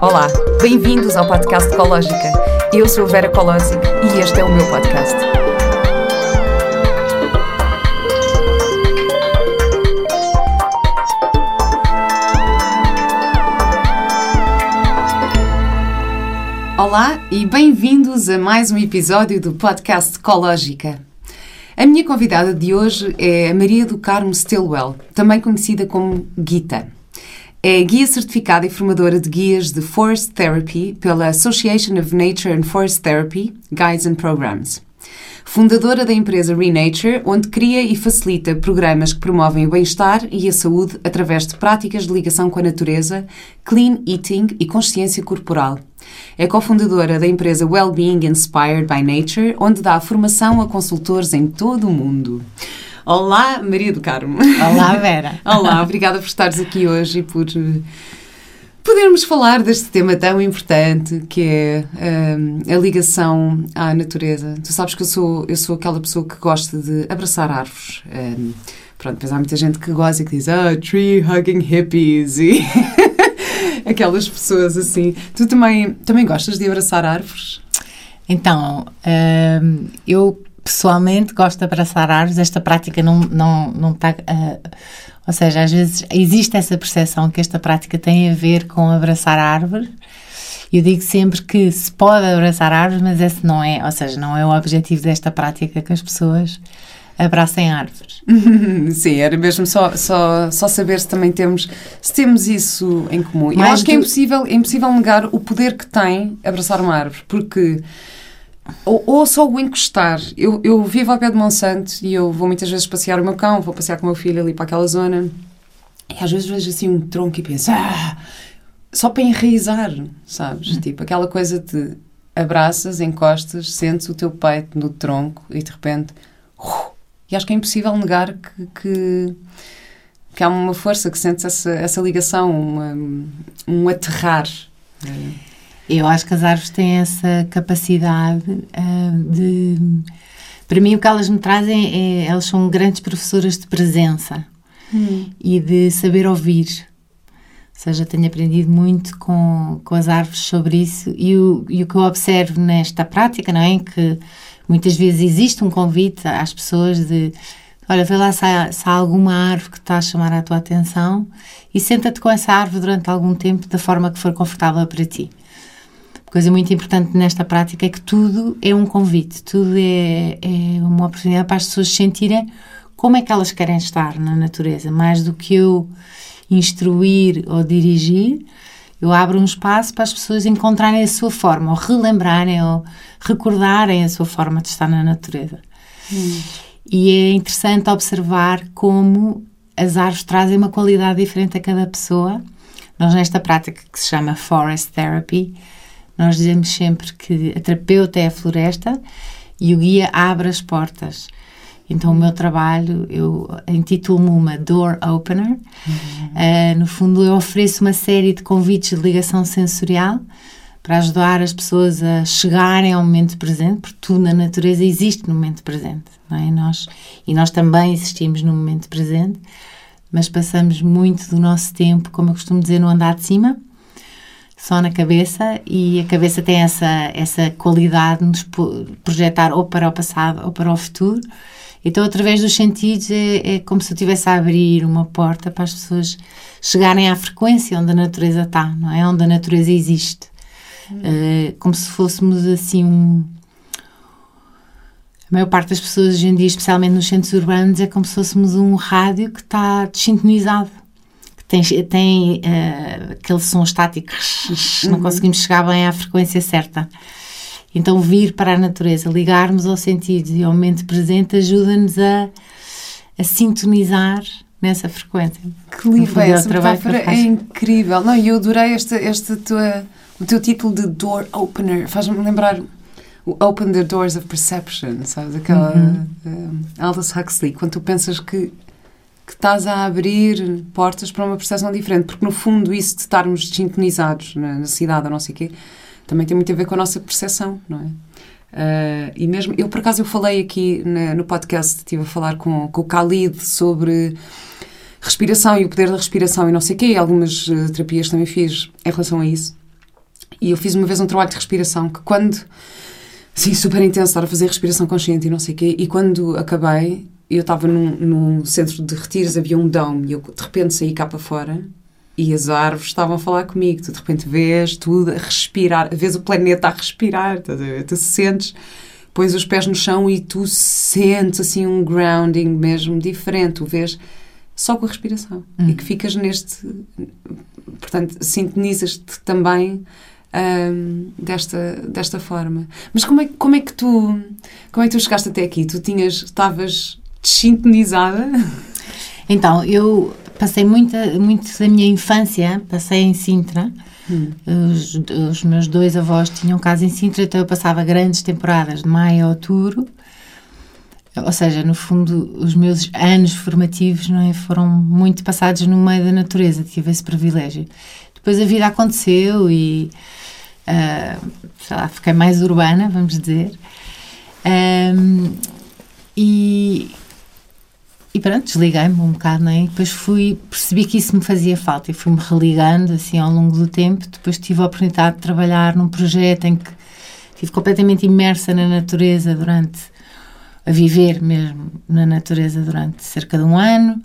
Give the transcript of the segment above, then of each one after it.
Olá, bem-vindos ao podcast Ecológica. Eu sou Vera Colosic e este é o meu podcast. Olá e bem-vindos a mais um episódio do podcast Ecológica. A minha convidada de hoje é a Maria do Carmo Stilwell, também conhecida como Gita. É guia certificada e formadora de guias de Forest Therapy pela Association of Nature and Forest Therapy Guides and Programs. Fundadora da empresa Renature, onde cria e facilita programas que promovem o bem-estar e a saúde através de práticas de ligação com a natureza, clean eating e consciência corporal. É cofundadora da empresa Wellbeing Inspired by Nature, onde dá formação a consultores em todo o mundo. Olá, Maria do Carmo. Olá, Vera. Olá, obrigada por estares aqui hoje e por uh, podermos falar deste tema tão importante que é uh, a ligação à natureza. Tu sabes que eu sou, eu sou aquela pessoa que gosta de abraçar árvores. Um, pronto, mas há muita gente que gosta e que diz ah, tree hugging hippies e aquelas pessoas assim. Tu também, também gostas de abraçar árvores? Então, hum, eu pessoalmente gosto de abraçar árvores. Esta prática não, não, não está. Uh, ou seja, às vezes existe essa percepção que esta prática tem a ver com abraçar árvores. Eu digo sempre que se pode abraçar árvores, mas esse não é, ou seja, não é o objetivo desta prática que as pessoas abracem árvores. Sim, era mesmo só, só, só saber se também temos, se temos isso em comum. Eu acho que é impossível, é impossível negar o poder que tem abraçar uma árvore, porque ou, ou, só o encostar. Eu, eu vivo ao pé de Monsanto e eu vou muitas vezes passear o meu cão, vou passear com o meu filho ali para aquela zona e às vezes vejo assim um tronco e penso, ah, só para enraizar, sabes? Hum. Tipo, aquela coisa de abraças, encostas, sentes o teu peito no tronco e de repente. Uh, e acho que é impossível negar que, que, que há uma força, que sentes essa, essa ligação, uma, um aterrar. Eu acho que as árvores têm essa capacidade uh, de. Para mim, o que elas me trazem é. Elas são grandes professoras de presença hum. e de saber ouvir. Ou seja, tenho aprendido muito com, com as árvores sobre isso e o, e o que eu observo nesta prática, não é? Que muitas vezes existe um convite às pessoas de olha, vê lá se há, se há, alguma árvore que está a chamar a tua atenção e senta-te com essa árvore durante algum tempo da forma que for confortável para ti coisa muito importante nesta prática é que tudo é um convite, tudo é, é uma oportunidade para as pessoas sentirem como é que elas querem estar na natureza, mais do que eu instruir ou dirigir, eu abro um espaço para as pessoas encontrarem a sua forma, ou relembrarem, ou recordarem a sua forma de estar na natureza. Hum. E é interessante observar como as árvores trazem uma qualidade diferente a cada pessoa. Nós, nesta prática que se chama Forest Therapy, nós dizemos sempre que a terapeuta é a floresta e o guia abre as portas. Então, o meu trabalho, eu intitulo-me uma Door Opener. Uhum. Uh, no fundo, eu ofereço uma série de convites de ligação sensorial para ajudar as pessoas a chegarem ao momento presente, porque tudo na natureza existe no momento presente, não é? Nós, e nós também existimos no momento presente, mas passamos muito do nosso tempo, como eu costumo dizer, no andar de cima, só na cabeça e a cabeça tem essa, essa qualidade de nos projetar ou para o passado ou para o futuro. Então, através dos sentidos, é, é como se eu estivesse a abrir uma porta para as pessoas chegarem à frequência onde a natureza está, não é? Onde a natureza existe. Hum. Uh, como se fôssemos assim um. A maior parte das pessoas hoje em dia, especialmente nos centros urbanos, é como se fôssemos um rádio que está desintonizado tem, tem uh, aquele som estático, não uhum. conseguimos chegar bem à frequência certa. Então, vir para a natureza, ligarmos ao sentido e ao momento presente, ajuda-nos a, a sintonizar nessa frequência. Que livro é essa metáfora? É incrível. Não, eu adorei esta, esta tua, o teu título de Door Opener. Faz-me lembrar o Open the Doors of Perception, sabes? Aquela uhum. uh, Aldous Huxley. Quando tu pensas que que estás a abrir portas para uma percepção diferente, porque no fundo isso de estarmos sintonizados na, na cidade ou não sei o quê, também tem muito a ver com a nossa percepção, não é? Uh, e mesmo, eu por acaso eu falei aqui na, no podcast, estive a falar com, com o Khalid sobre respiração e o poder da respiração e não sei o quê, e algumas uh, terapias também fiz em relação a isso. E eu fiz uma vez um trabalho de respiração que quando... Sim, super intenso estar a fazer respiração consciente e não sei o quê, e quando acabei, eu estava num, num centro de retiros, havia um dome, e eu de repente saí cá para fora e as árvores estavam a falar comigo. Tu de repente vês tudo a respirar, vês o planeta a respirar, tu, tu sentes, pões os pés no chão e tu sentes assim um grounding mesmo diferente. Tu vês só com a respiração e hum. que ficas neste. Portanto, sintonizas-te também. Um, desta, desta forma. Mas como é, como é que tu como é que tu chegaste até aqui? Tu tinhas, estavas desintonizada? Então, eu passei muita, muito da minha infância, passei em Sintra. Hum. Os, os, meus dois avós tinham casa em Sintra, então eu passava grandes temporadas de maio a outubro. Ou seja, no fundo, os meus anos formativos não é, foram muito passados no meio da natureza, tive esse privilégio. Depois a vida aconteceu e, uh, sei lá, fiquei mais urbana, vamos dizer. Um, e, e pronto, desliguei-me um bocado, não é? E depois fui, percebi que isso me fazia falta e fui-me religando assim ao longo do tempo. Depois tive a oportunidade de trabalhar num projeto em que estive completamente imersa na natureza durante, a viver mesmo na natureza durante cerca de um ano.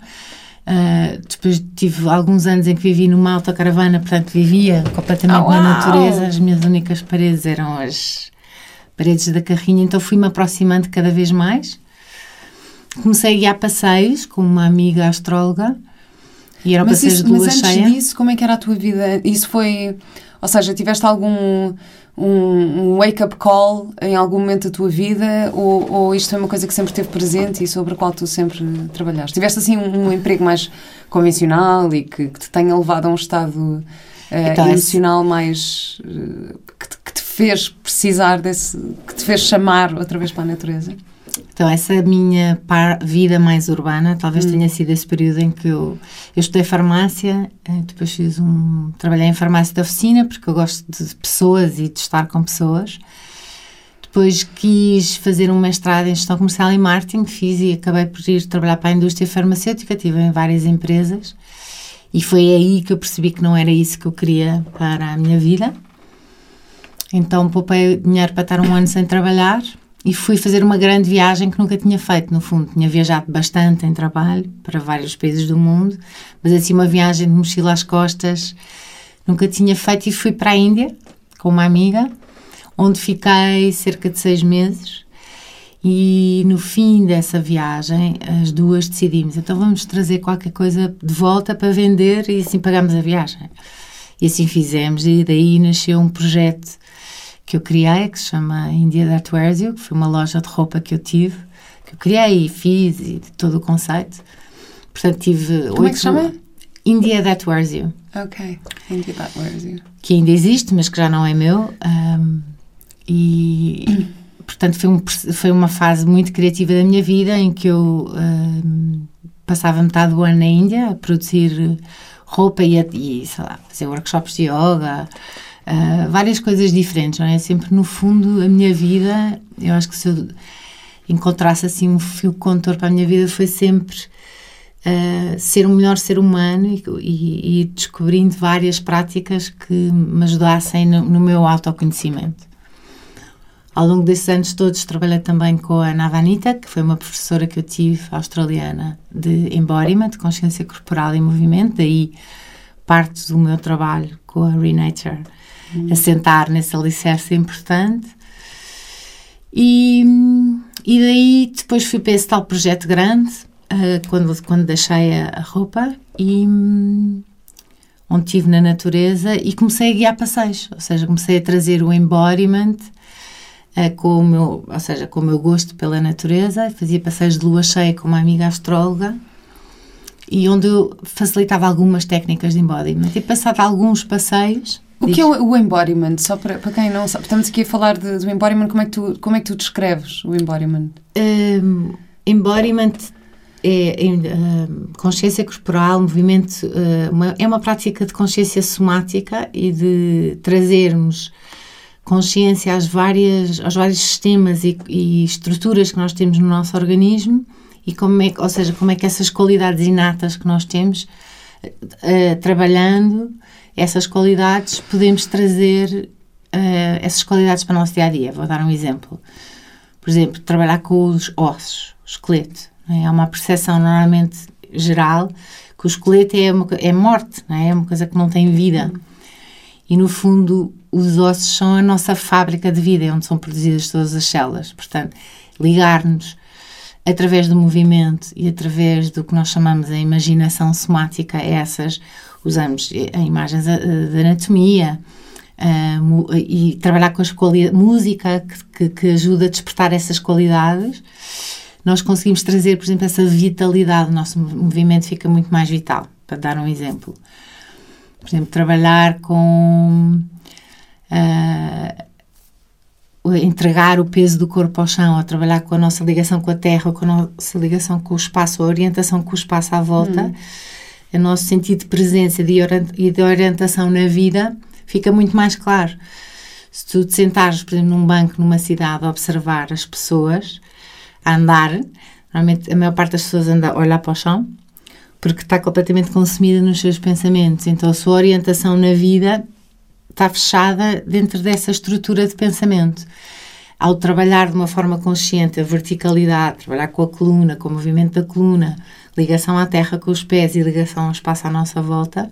Uh, depois tive alguns anos em que vivi numa autocaravana, portanto vivia completamente oh, na natureza. As minhas únicas paredes eram as paredes da carrinha, então fui-me aproximando cada vez mais comecei a guiar passeios com uma amiga astróloga e era passeios de lua mas antes cheia. disso, como é que era a tua vida? Isso foi, ou seja, tiveste algum um, um wake-up call em algum momento da tua vida ou, ou isto é uma coisa que sempre esteve presente e sobre a qual tu sempre trabalhaste? Tiveste assim um, um emprego mais convencional e que, que, te tenha levado a um estado uh, então, emocional mais uh, que, te, que te fez precisar desse, que te fez chamar outra vez para a natureza? Então, essa minha vida mais urbana talvez hum. tenha sido esse período em que eu, eu estudei farmácia, eh, depois fiz um. trabalhei em farmácia de oficina, porque eu gosto de pessoas e de estar com pessoas. Depois quis fazer um mestrado em gestão comercial e marketing, fiz e acabei por ir trabalhar para a indústria farmacêutica, estive em várias empresas e foi aí que eu percebi que não era isso que eu queria para a minha vida. Então poupei dinheiro para estar um ano sem trabalhar e fui fazer uma grande viagem que nunca tinha feito, no fundo. Tinha viajado bastante em trabalho para vários países do mundo, mas assim uma viagem de mochila às costas nunca tinha feito e fui para a Índia com uma amiga, onde fiquei cerca de seis meses. E no fim dessa viagem, as duas decidimos: então vamos trazer qualquer coisa de volta para vender e assim pagamos a viagem. E assim fizemos, e daí nasceu um projeto que eu criei, que se chama India That Wears You, que foi uma loja de roupa que eu tive, que eu criei e fiz e todo o conceito. Portanto, tive Como é que se chama? India That Wears You. Ok, India That Wears You. Que ainda existe, mas que já não é meu. Um, e, portanto, foi, um, foi uma fase muito criativa da minha vida em que eu um, passava metade do ano na Índia a produzir roupa e, a, e sei lá, fazer workshops de yoga, uh, várias coisas diferentes, não é? Sempre no fundo a minha vida, eu acho que se eu encontrasse assim um fio condutor para a minha vida foi sempre uh, ser um melhor ser humano e, e, e, descobrindo várias práticas que me ajudassem no, no meu autoconhecimento. Ao longo desses anos todos trabalhei também com a Navanita, que foi uma professora que eu tive, australiana, de embodiment, de consciência corporal e movimento, daí parte do meu trabalho com a Renature hum. assentar nesse alicerce importante. E, e daí depois fui para esse tal projeto grande, uh, quando, quando deixei a, a roupa, e um, onde estive na natureza e comecei a guiar passeios, ou seja, comecei a trazer o embodiment uh, com o meu, ou seja, com o meu gosto pela natureza, fazia passeios de lua cheia com uma amiga astróloga e onde eu facilitava algumas técnicas de embodiment. E passado alguns passeios, o que é o, embodiment? Só para, para quem não sabe, estamos aqui a falar de, do embodiment, como é que tu, como é que tu descreves o embodiment? Um, embodiment é, é consciência corporal, movimento, uh, uma, é uma prática de consciência somática e de trazermos consciência às várias, aos vários sistemas e, e, estruturas que nós temos no nosso organismo e como é, ou seja, como é que essas qualidades inatas que nós temos, uh, trabalhando essas qualidades, podemos trazer uh, essas qualidades para o nosso dia a dia. Vou dar um exemplo. Por exemplo, trabalhar com os ossos, o esqueleto. É? Há uma percepção normalmente geral que o esqueleto é, uma, é morte, é? é uma coisa que não tem vida. E no fundo, os ossos são a nossa fábrica de vida, é onde são produzidas todas as células. Portanto, ligar-nos através do movimento e através do que nós chamamos a imaginação somática, essas, usamos eh, imagens eh, de anatomia, uh, e trabalhar com as qualidades, música que, que, ajuda a despertar essas qualidades, nós conseguimos trazer, por exemplo, essa vitalidade, o nosso movimento fica muito mais vital, para dar um exemplo. Por exemplo, trabalhar com. Uh, entregar o peso do corpo ao chão, ou trabalhar com a nossa ligação com a terra, com a nossa ligação com o espaço, a orientação com o espaço à volta, hum. o nosso sentido de presença e de orientação na vida fica muito mais claro. Se tu te sentares, por exemplo, num banco numa cidade a observar as pessoas a andar, normalmente a maior parte das pessoas anda a olhar para o chão, porque está completamente consumida nos seus pensamentos. Então a sua orientação na vida está fechada dentro dessa estrutura de pensamento. Ao trabalhar de uma forma consciente a verticalidade, trabalhar com a coluna, com o movimento da coluna, ligação à terra com os pés e ligação ao espaço à nossa volta,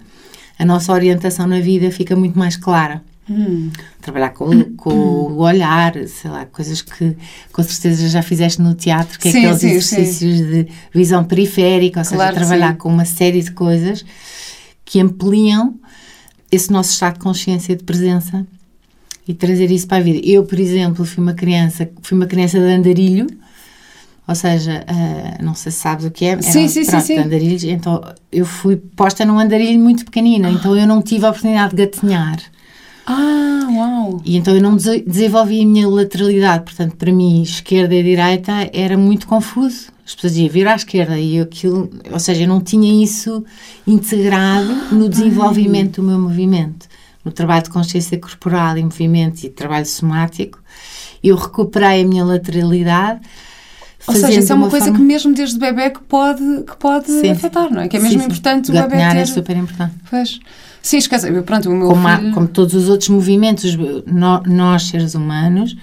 a nossa orientação na vida fica muito mais clara. Hum. Trabalhar com, com hum. o olhar, sei lá, coisas que com certeza já fizeste no teatro, que é sim, aqueles sim, exercícios sim. de visão periférica, ou claro, seja, trabalhar com uma série de coisas que ampliam esse nosso estado de consciência de presença e trazer isso para a vida. Eu, por exemplo, fui uma criança, fui uma criança de andarilho, ou seja, uh, não sei se sabes o que é. sim, sim, pronto, sim, sim. Andarilhos, então eu fui posta num andarilho muito pequenino, ah. então eu não tive a oportunidade de gatinhar. Ah, uau! E então eu não desenvolvi a minha lateralidade, portanto, para mim, esquerda e direita era muito confuso. As pessoas diziam vir à esquerda e aquilo, ou seja, eu não tinha isso integrado no desenvolvimento do meu movimento. No trabalho de consciência corporal e movimento e trabalho somático, eu recuperei a minha lateralidade ou seja, isso é uma, uma coisa forma... que mesmo desde bebê que pode, que pode sim, afetar, não é? Que é mesmo sim, importante o bebê ter... é super importante. Pois. Sim, esquece, pronto, o meu como, filho... como todos os outros movimentos, nós, seres humanos,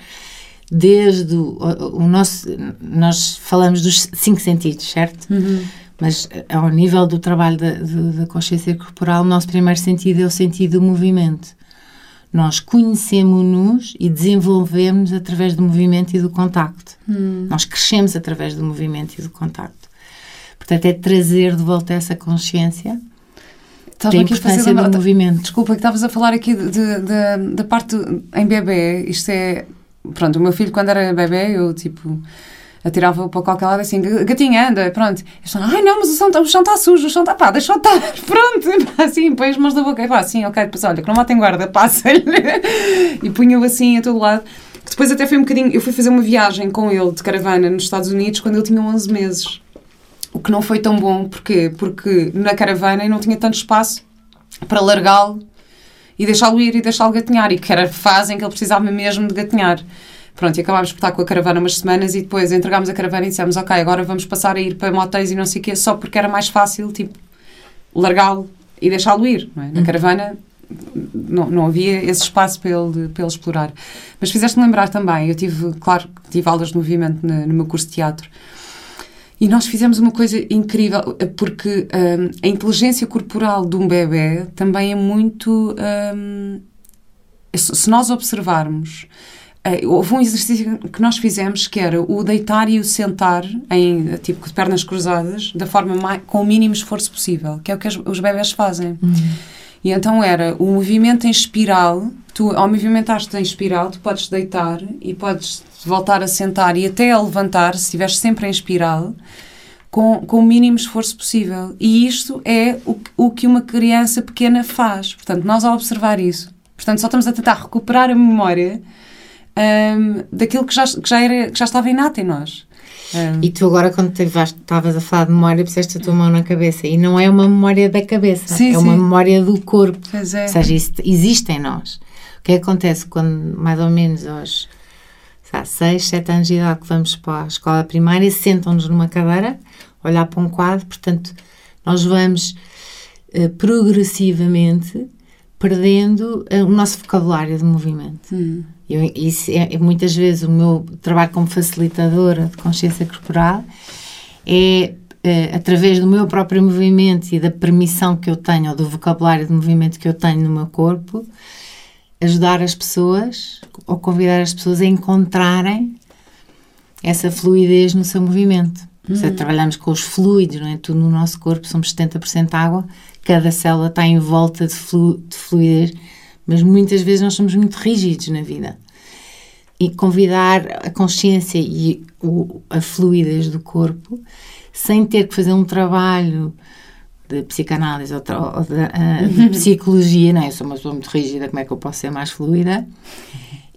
desde o, o, nosso... Nós falamos dos cinco sentidos, certo? Uhum. Mas ao nível do trabalho da, da consciência corporal, o nosso primeiro sentido é o sentido do movimento. Nós conhecemos-nos e desenvolvemos através do movimento e do contacto. Hum. Nós crescemos através do movimento e do contacto. Portanto, é trazer de volta essa consciência da importância do movimento. Desculpa, que estavas a falar aqui da parte em bebê. Isto é... Pronto, o meu filho, quando era bebê, eu, tipo atirava para qualquer lado assim, gatinha, anda, pronto. Estão, ai não, mas o chão, o chão está sujo, o chão está, pá, deixa estar, pronto. Assim, põe as mãos na boca, e pá, assim, ok, depois olha, que não matem guarda, passa-lhe. e punha-o assim a todo lado. Depois até foi um bocadinho, eu fui fazer uma viagem com ele de caravana nos Estados Unidos quando ele tinha 11 meses. O que não foi tão bom, porquê? Porque na caravana eu não tinha tanto espaço para largá-lo e deixá-lo ir e deixá-lo gatinhar, e que era a fase em que ele precisava mesmo de gatinhar. Pronto, e acabámos por estar com a caravana umas semanas e depois entregámos a caravana e dissemos, ok, agora vamos passar a ir para motéis e não sei o quê, só porque era mais fácil, tipo, largá-lo e deixá-lo ir. É? Na uhum. caravana não, não havia esse espaço para ele, para ele explorar. Mas fizeste-me lembrar também, eu tive, claro, tive aulas de movimento no, no meu curso de teatro e nós fizemos uma coisa incrível, porque um, a inteligência corporal de um bebê também é muito. Um, se nós observarmos Uh, houve um exercício que nós fizemos que era o deitar e o sentar em tipo de pernas cruzadas da forma mais, com o mínimo esforço possível, que é o que os, os bebés fazem. Uhum. E então era o movimento em espiral, tu ao movimentaste em espiral, tu podes deitar e podes voltar a sentar e até a levantar, se estiveres sempre em espiral, com, com o mínimo esforço possível. E isto é o, o que uma criança pequena faz. Portanto, nós ao observar isso, portanto, só estamos a tentar recuperar a memória um, daquilo que já, que, já era, que já estava inato em nós. Um, e tu agora, quando estavas a falar de memória, puseste a tua mão na cabeça. E não é uma memória da cabeça, sim, é sim. uma memória do corpo. Pois é. Ou seja, isso existe em nós. O que acontece quando, mais ou menos, aos há 6, 7 anos de idade que vamos para a escola primária, sentam-nos numa cadeira, olhar para um quadro, portanto, nós vamos uh, progressivamente perdendo uh, o nosso vocabulário de movimento. Hum. Eu, isso é, é, muitas vezes o meu trabalho como facilitadora de consciência corporal é uh, através do meu próprio movimento e da permissão que eu tenho ou do vocabulário de movimento que eu tenho no meu corpo ajudar as pessoas ou convidar as pessoas a encontrarem essa fluidez no seu movimento. Uhum. Seja, trabalhamos com os fluidos, não é? Tudo no nosso corpo, somos 70% água, cada célula está em volta de, flu, de fluidez, mas muitas vezes nós somos muito rígidos na vida. E convidar a consciência e o, a fluidez do corpo, sem ter que fazer um trabalho de psicanálise ou, ou de, uh, de, psicologia, não é? Eu sou uma pessoa muito rígida, como é que eu posso ser mais fluida?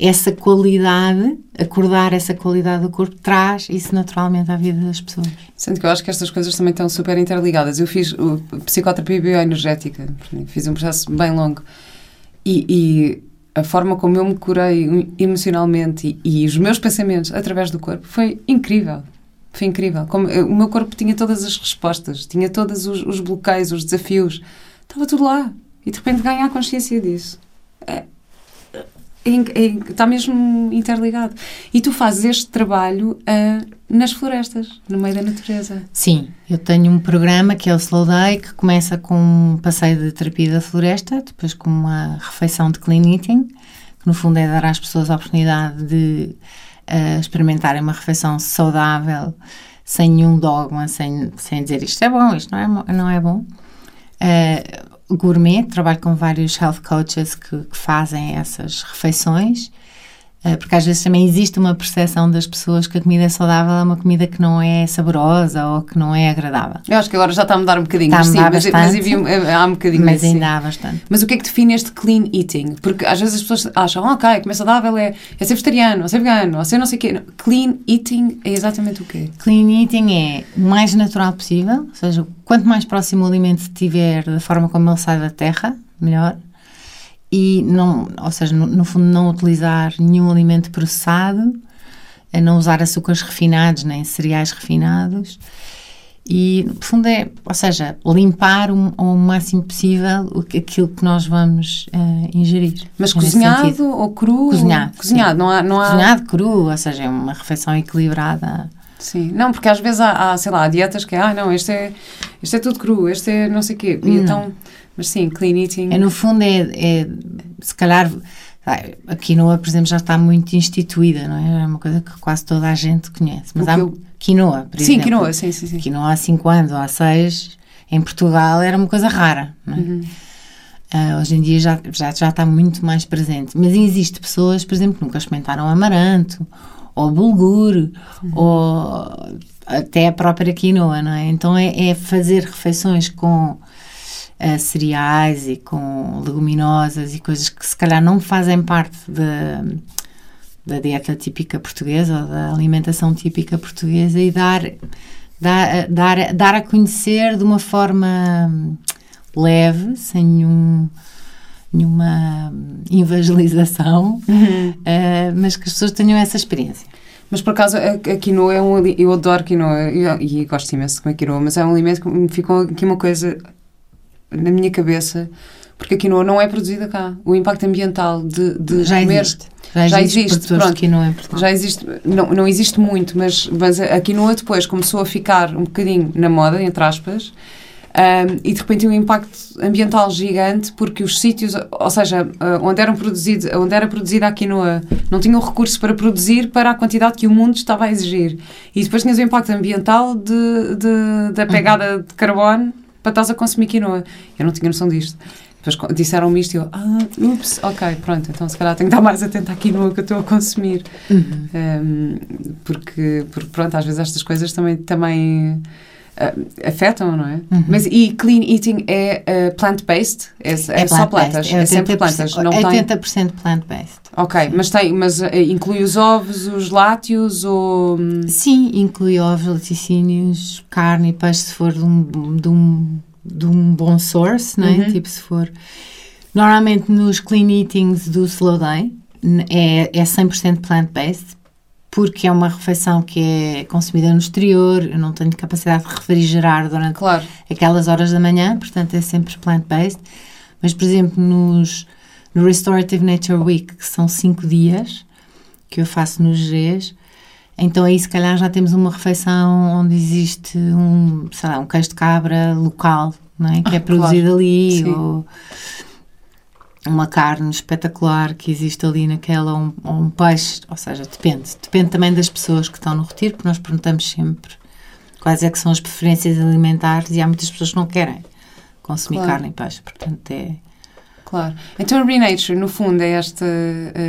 Essa qualidade, acordar essa qualidade do corpo, traz isso naturalmente à vida das pessoas. Sendo que eu acho que estas coisas também estão super interligadas. Eu fiz o, psicoterapia bioenergética, fiz um processo bem longo e, e a forma como eu me curei emocionalmente e, e os meus pensamentos através do corpo foi incrível foi incrível. Como, o meu corpo tinha todas as respostas, tinha todos os, os bloqueios, os desafios. Estava tudo lá. E de repente ganhar consciência disso. É, é, é, está mesmo interligado. E tu fazes este trabalho uh, nas florestas, no meio da natureza. Sim, eu tenho um programa que é o Slow Day, que começa com um passeio de terapia da floresta, depois com uma refeição de clean eating, que no fundo é dar às pessoas a oportunidade de uh, experimentarem uma refeição saudável, sem nenhum dogma, sem, sem dizer isto é bom, isto não é, não é bom. Uh, gourmet, trabalho com vários health coaches que, que fazem essas refeições porque às vezes também existe uma percepção das pessoas que a comida saudável é uma comida que não é saborosa ou que não é agradável. Eu acho que agora já está a mudar um bocadinho, está mas, sim, mas, mas há um bocadinho. Mas ainda há bastante. Mas o que é que define este clean eating? Porque às vezes as pessoas acham, oh, ok, comer saudável é, é ser vegetariano, ou ser vegano, ou ser não sei o quê. Clean eating é exatamente o quê? Clean eating é o mais natural possível, ou seja, quanto mais próximo o alimento estiver da forma como ele sai da terra, melhor e não, ou seja, no, no, fundo não utilizar nenhum alimento processado, não usar açúcares refinados nem cereais refinados e no fundo é, ou seja, limpar o, o máximo possível aquilo que nós vamos uh, ingerir. Mas cozinhado ou cru? Cozinhado. Cozinhado, não há, não há... Cozinhado cru, ou seja, é uma refeição equilibrada. Sim, não, porque às vezes há, há sei lá, dietas que, ah, não, este é, este é tudo cru, este é não sei o quê. E hum. então mas sim, clean eating. É, no fundo, é, é se calhar. A quinoa, por exemplo, já está muito instituída, não é? É uma coisa que quase toda a gente conhece. Mas há eu... quinoa, por sim, exemplo. Quinoa, sim, sim, sim. Quinoa há 5 anos ou há 6, em Portugal, era uma coisa rara, não é? Uhum. Uh, hoje em dia já, já, já está muito mais presente. Mas existe pessoas, por exemplo, que nunca experimentaram amaranto, ou bulgur, uhum. ou até a própria quinoa, não é? Então é, é fazer refeições com uh, cereais e com leguminosas e coisas que se calhar não fazem parte da, da dieta típica portuguesa ou da alimentação típica portuguesa e dar, dar, dar, dar a conhecer de uma forma leve, sem nenhum nenhuma evangelização, uhum. uh, mas que as pessoas tenham essa experiência. Mas por acaso a, a quinoa é um eu adoro quinoa e, e gosto imenso de comer quinoa, mas é um alimento que me ficou aqui uma coisa na minha cabeça, porque a quinoa não é produzida cá. O impacto ambiental de, de já comer... Existe. Já, já existe, existe pronto. Quinoa Portugal. Já existe, não, não existe muito, mas, mas a quinoa depois começou a ficar um bocadinho na moda, entre aspas, um, e de repente um impacto ambiental gigante porque os sítios, ou seja, onde, eram produzidos, onde era produzida a quinoa não tinham recursos para produzir para a quantidade que o mundo estava a exigir. E depois tinhas o impacto ambiental de, de da pegada de carbono para estás a consumir quinoa. Eu não tinha noção disto. Depois disseram-me isto e eu, ah, ups, ok, pronto, então se calhar tenho que estar mais atenta à quinoa que eu estou a consumir. Uhum. Um, porque, porque, pronto, às vezes estas coisas também, também uh, afetam, não é? Uhum. Mas e clean eating é uh, plant-based? É, é, é só plantas? É, é sempre plantas? Não 80% tem... plant-based. Ok, mas, tem, mas uh, inclui os ovos, os lácteos ou... Hum? Sim, inclui ovos, laticínios, carne e peixe se for de um, de um, de um bom source, não é? Uhum. Tipo se for... Normalmente nos clean eatings do Slow Day é, é 100% plant-based porque é uma refeição que é consumida no exterior, eu não tenho capacidade de refrigerar durante Claro. aquelas horas da manhã, portanto é sempre plant-based. Mas, por exemplo, nos, no Restorative Nature Week, que são cinco dias, que eu faço nos Gs, então aí se calhar já temos uma refeição onde existe um, sei lá, um queijo de cabra local, não é? que é Ah, produzido claro. ali, Sim. ou uma carne espetacular que existe ali naquela, ou um, ou um peixe, ou seja, depende. Depende também das pessoas que estão no retiro, porque nós perguntamos sempre quais é que são as preferências alimentares e há muitas pessoas que não querem consumir Claro. carne e peixe, portanto é... Claro. Então a Renature, no fundo, é esta,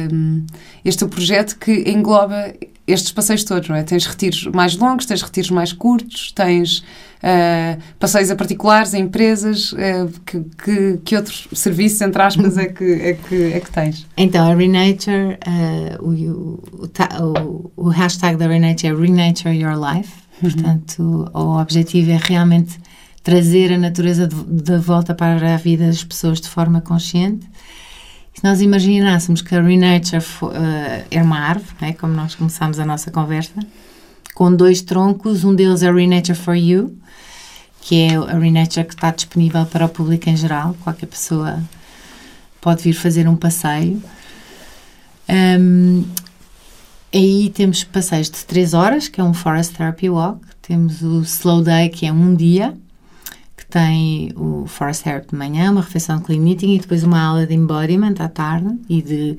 hum, este projeto que engloba estes passeios todos, não é? Tens retiros mais longos, tens retiros mais curtos, tens ah, passeios a particulares, a empresas, ah, que, que, que outros serviços, entre aspas, é que, é que, é que tens? Então, a Renature, eh, o, o, o ta- o- o hashtag da Renature é Renature Your Life. Portanto, o objetivo é realmente trazer a natureza de, de volta para a vida das pessoas de forma consciente. Se nós imaginássemos que a Renature fo- eh, é uma árvore, né, como nós começámos a nossa conversa, com dois troncos, um deles é Renature for You, que é a Renature que está disponível para o público em geral, qualquer pessoa pode vir fazer um passeio. Um, aí temos passeios de 3 horas, que é um Forest Therapy Walk. Temos o Slow Day, que é um dia, tem o Forest Therapy de manhã, uma refeição de clean eating e depois uma aula de embodiment à tarde e de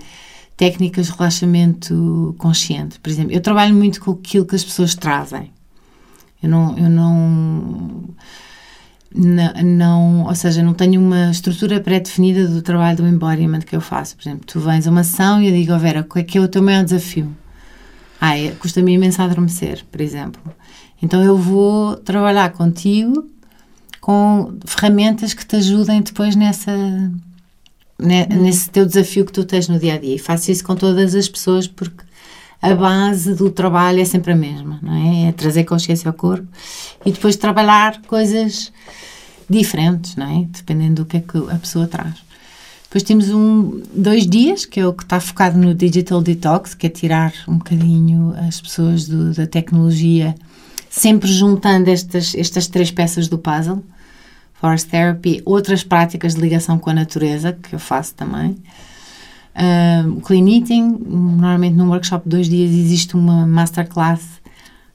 técnicas de relaxamento consciente. Por exemplo, eu trabalho muito com aquilo que as pessoas trazem. Eu não, eu não, não, não- ou seja, não tenho uma estrutura pré-definida do trabalho do embodiment que eu faço. Por exemplo, tu vens a uma ação e eu digo, oh Vera, qual é que é o teu maior desafio? Ah, custa-me imenso adormecer, por exemplo. Então eu vou trabalhar contigo com ferramentas que te ajudem depois nessa ne- nesse teu desafio que tu tens no dia a dia. E faço isso com todas as pessoas porque a base do trabalho é sempre a mesma, não é? É trazer consciência ao corpo e depois trabalhar coisas diferentes, não é? Dependendo do que é que a pessoa traz. Depois temos um, dois dias, que é o que está focado no Digital Detox, que é tirar um bocadinho as pessoas do- da tecnologia, sempre juntando estas, estas três peças do puzzle. Forest Therapy, outras práticas de ligação com a natureza, que eu faço também. Clean Eating, normalmente num workshop de dois dias existe uma masterclass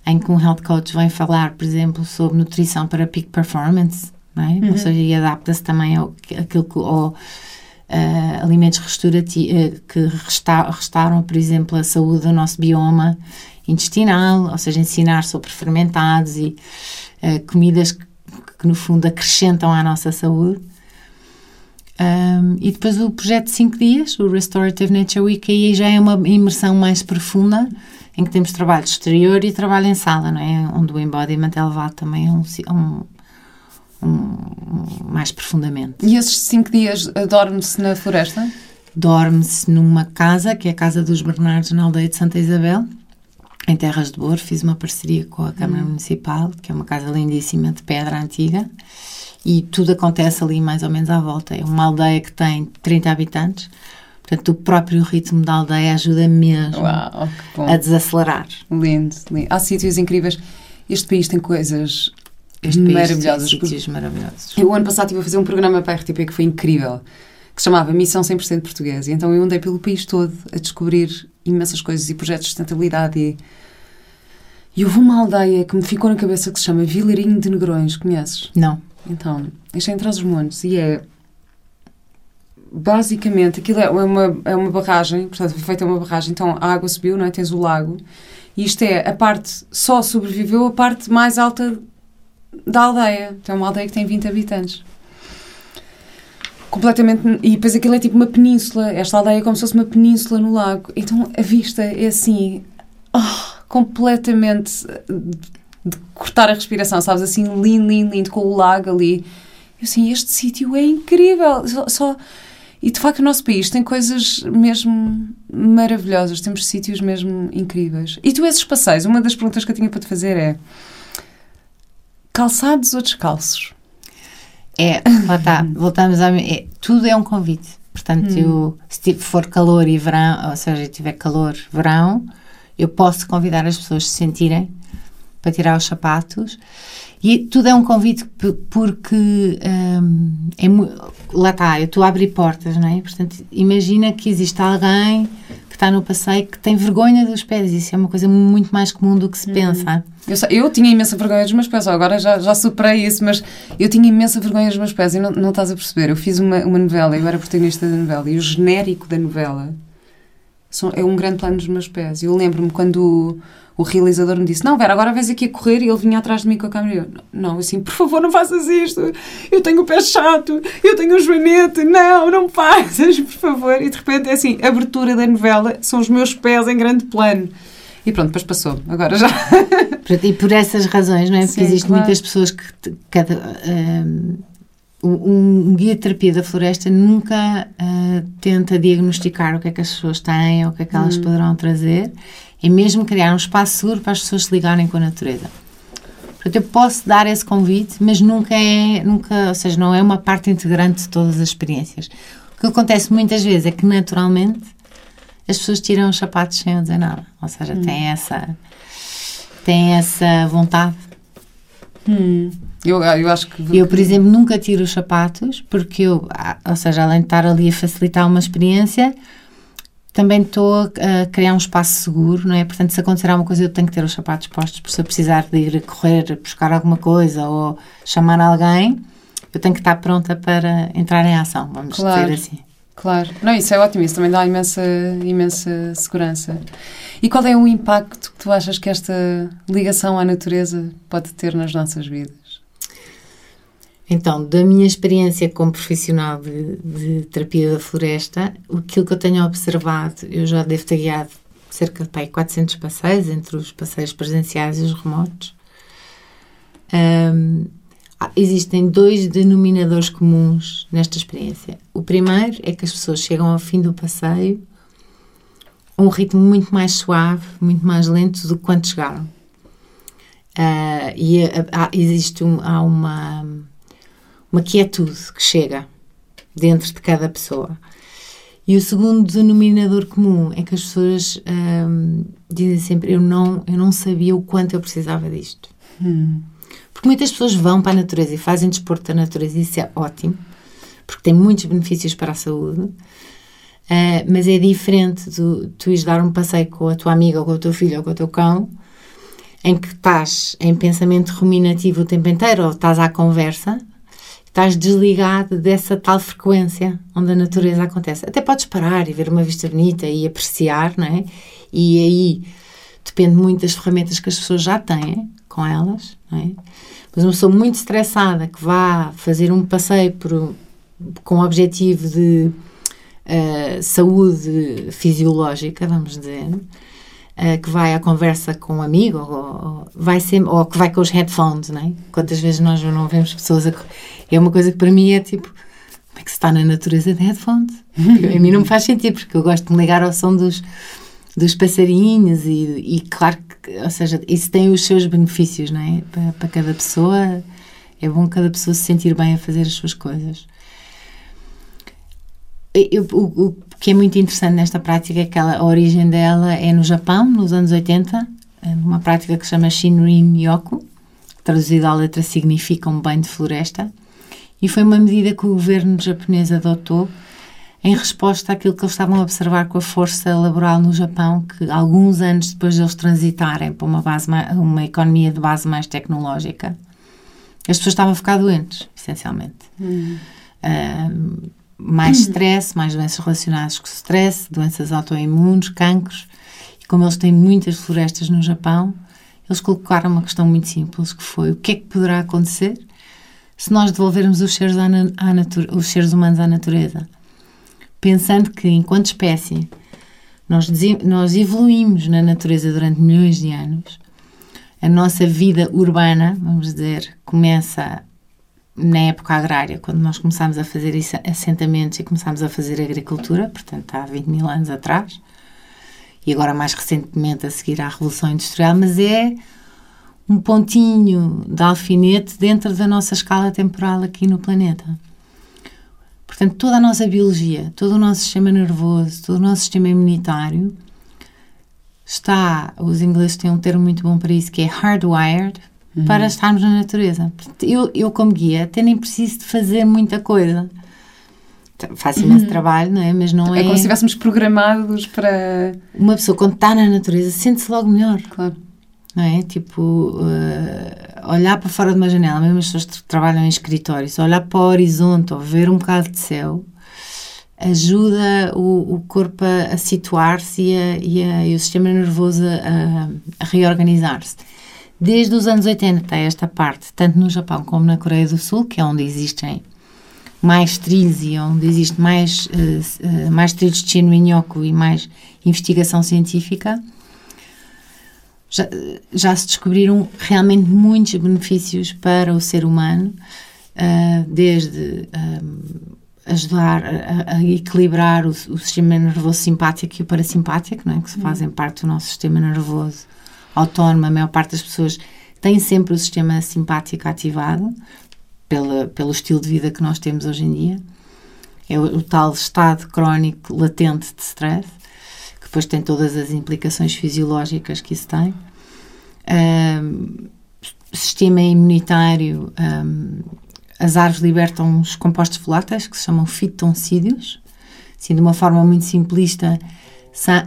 em que um health coach vem falar, por exemplo, sobre nutrição para peak performance, não é? ou seja, e adapta-se também ao, àquilo que, ao, ah, alimentos restaurati eh, que resta restauram, por exemplo, a saúde do nosso bioma intestinal, ou seja, ensinar sobre fermentados e eh, comidas que, que, no fundo, acrescentam à nossa saúde. Um, e depois o projeto de 5 dias, o Restorative Nature Week, aí já é uma imersão mais profunda, em que temos trabalho exterior e trabalho em sala, não é? Onde o embodiment é levado também a um, um, mais profundamente. E esses cinco dias ah, dorme-se na floresta? Dorme-se numa casa, que é a Casa dos Bernardos, na aldeia de Santa Isabel, em Terras de Bor. Fiz uma parceria com a Câmara Municipal, que é uma casa lindíssima de pedra antiga, e tudo acontece ali mais ou menos à volta. É uma aldeia que tem 30 habitantes, portanto, o próprio ritmo da aldeia ajuda mesmo Uau, a desacelerar. Lindo, lindo. Há sítios incríveis. Este país tem coisas Este país maravilhosas. tem sítios maravilhosos. Eu, o ano passado, estive a fazer um programa para a RTP que foi incrível, que se chamava Missão 100% Português. E então eu andei pelo país todo a descobrir imensas coisas e projetos de sustentabilidade. E, e houve uma aldeia que me ficou na cabeça que se chama Vilarinho de Negrões, conheces? Não. Então, isto é entre os montes e é. Basicamente, aquilo é uma, é uma barragem, portanto, foi feita uma barragem, então a água subiu, não é? Tens o lago, e isto é a parte, só sobreviveu a parte mais alta da aldeia. Então, é uma aldeia que tem 20 habitantes. Completamente. E depois aquilo é tipo uma península. Esta aldeia é como se fosse uma península no lago. Então a vista é assim. oh, completamente de cortar a respiração, sabes? Assim, lindo, lindo, lindo, com o lago ali. Eu assim, este sítio é incrível. Só, só- E de facto o nosso país tem coisas mesmo maravilhosas. Temos sítios mesmo incríveis. E tu esses passeios, uma das perguntas que eu tinha para te fazer é calçados ou descalços? É, lá está, voltamos a. É, tudo é um convite. Portanto, eu, se for calor e verão, ou seja, tiver calor, verão, eu posso convidar as pessoas a se sentirem para tirar os sapatos. E tudo é um convite porque hum, é, lá está, eu estou a abrir portas, não é? Portanto, imagina que existe alguém que está no passeio que tem vergonha dos pés. Isso é uma coisa muito mais comum do que se uhum. pensa. Eu, eu, tinha imensa vergonha dos meus pés, agora já, já superei isso, mas eu tinha imensa vergonha dos meus pés e não, não estás a perceber. Eu fiz uma, uma novela, eu era protagonista da novela e o genérico da novela são, é um grande plano dos meus pés. Eu lembro-me quando o, realizador me disse: Não, Vera, agora vais aqui a correr e ele vinha atrás de mim com a câmera. Eu, não, assim, por favor, não faças isto. Eu tenho o pé chato, eu tenho um joanete, não, não faças, por favor. E de repente é assim: a abertura da novela são os meus pés em grande plano. E pronto, depois passou. Agora já. E por essas razões, não é? Porque existem claro. muitas pessoas que. Cada, um, um, um, guia de terapia da floresta nunca uh, tenta diagnosticar o que é que as pessoas têm ou o que é que elas hum. poderão trazer. É mesmo criar um espaço seguro para as pessoas se ligarem com a natureza. Portanto, eu posso dar esse convite, mas nunca é, nunca, ou seja, não é uma parte integrante de todas as experiências. O que acontece muitas vezes é que naturalmente as pessoas tiram os sapatos sem eu dizer nada. Ou seja, hum. têm essa têm essa vontade. Hum. Eu, eu acho que. Eu, por exemplo, nunca tiro os sapatos, porque eu, ah, ou seja, além de estar ali a facilitar uma experiência, também estou a criar um espaço seguro, não é? Portanto, se acontecer alguma coisa, eu tenho que ter os sapatos postos, se eu precisar de ir correr, buscar alguma coisa ou chamar alguém, eu tenho que estar pronta para entrar em ação, vamos claro. dizer assim. Claro, não, isso é ótimo, isso também dá imensa, imensa segurança. E qual é o impacto que tu achas que esta ligação à natureza pode ter nas nossas vidas? Então, da minha experiência como profissional de, de terapia da floresta, aquilo que eu tenho observado, eu já devo ter guiado cerca de pai, 400 passeios, entre os passeios presenciais e os remotos. Um, existem dois denominadores comuns nesta experiência. O primeiro é que as pessoas chegam ao fim do passeio a um ritmo muito mais suave, muito mais lento do que quando chegaram. Uh, e existe um, há uma uma quietude que chega dentro de cada pessoa. E o segundo denominador comum é que as pessoas hum, dizem sempre: eu não, eu não sabia o quanto eu precisava disto. Hum. Porque muitas pessoas vão para a natureza e fazem desporto da natureza, e isso é ótimo, porque tem muitos benefícios para a saúde. Uh, mas é diferente de tu ires dar um passeio com a tua amiga, ou com o teu filho, ou com o teu cão, em que estás em pensamento ruminativo o tempo inteiro, ou estás à conversa, estás desligado dessa tal frequência onde a natureza acontece. Até podes parar e ver uma vista bonita e apreciar, não é? E aí depende muito das ferramentas que as pessoas já têm com elas, não é? Mas uma pessoa muito estressada que vá fazer um passeio por, com o objetivo de uh, saúde fisiológica, vamos dizer, uh, que vai à conversa com um amigo, ou, ou, vai sempre, ou que vai com os headphones, não é? Quantas vezes nós não vemos pessoas a. É uma coisa que para mim é tipo. Como é que se está na natureza de headphones? a mim não me faz sentido, porque eu gosto de me ligar ao som dos, dos passarinhos e, e claro que, ou seja, isso tem os seus benefícios, não é? Para, para cada pessoa, é bom cada pessoa se sentir bem a fazer as suas coisas. Eu, que é muito interessante nesta prática é que ela, a origem dela é no Japão, nos anos 80, numa prática que se chama Shinrin Yoku, traduzido à letra significa um banho de floresta, e foi uma medida que o governo japonês adotou em resposta àquilo que eles estavam a observar com a força laboral no Japão, que alguns anos depois de eles transitarem para uma, base, uma economia de base mais tecnológica, as pessoas estavam a ficar doentes, essencialmente. Hum. Mais stress, mais doenças relacionadas com stress, doenças autoimunes, cancros. E como eles têm muitas florestas no Japão, eles colocaram uma questão muito simples, que foi o que é que poderá acontecer se nós devolvermos os seres, à, à os seres humanos à natureza? Pensando que, enquanto espécie, nós, nós evoluímos na natureza durante milhões de anos, a nossa vida urbana, vamos dizer, começa na época agrária, quando nós começámos a fazer assentamentos e começámos a fazer agricultura, portanto há 20 mil anos atrás, e agora mais recentemente a seguir à Revolução Industrial, mas é um pontinho de alfinete dentro da nossa escala temporal aqui no planeta. Portanto, toda a nossa biologia, todo o nosso sistema nervoso, todo o nosso sistema imunitário está, os ingleses têm um termo muito bom para isso, que é hardwired, uhum. para estarmos na natureza. Eu, eu, como guia, até nem preciso de fazer muita coisa. Faço imenso uhum. trabalho, não é? Mas não é. É como se estivéssemos programados para. Uma pessoa, quando está na natureza, sente-se logo melhor. Claro. Não é? Tipo, uh, olhar para fora de uma janela, mesmo as pessoas que trabalham em escritórios, olhar para o horizonte ou ver um bocado de céu, ajuda o, o corpo a, a situar-se e, e, e, o sistema nervoso a, a reorganizar-se. Desde os anos 80 até esta parte, tanto no Japão como na Coreia do Sul, que é onde existem mais trilhos e onde existe mais, uh, uh, mais trilhos de Shinrin-yoku e mais investigação científica, já, já, se descobriram realmente muitos benefícios para o ser humano, uh, desde ajudar a, a equilibrar o, o, sistema nervoso simpático e o parasimpático, não é? que fazem parte do nosso sistema nervoso autónomo. A maior parte das pessoas tem sempre o sistema simpático ativado, pela, pelo estilo de vida que nós temos hoje em dia. É o, o tal estado crónico latente de stress, que depois tem todas as implicações fisiológicas que isso tem. Um, sistema imunitário, um, as árvores libertam uns compostos voláteis que se chamam fitoncídios. Assim, de uma forma muito simplista,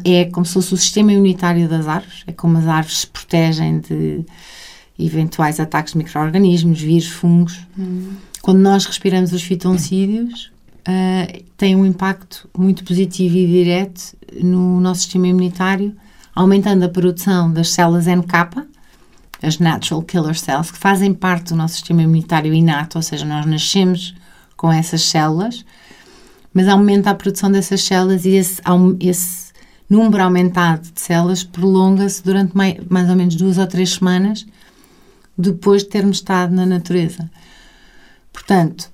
é como se fosse o sistema imunitário das árvores, é como as árvores se protegem de eventuais ataques de micro-organismos, vírus, fungos. Hum. Quando nós respiramos os fitoncídios, uh, tem um impacto muito positivo e direto no nosso sistema imunitário, aumentando a produção das células NK, as Natural Killer Cells, que fazem parte do nosso sistema imunitário inato, ou seja, nós nascemos com essas células, mas aumenta a produção dessas células e esse, esse número aumentado de células prolonga-se durante mais, mais ou menos duas ou três semanas depois de termos estado na natureza. Portanto,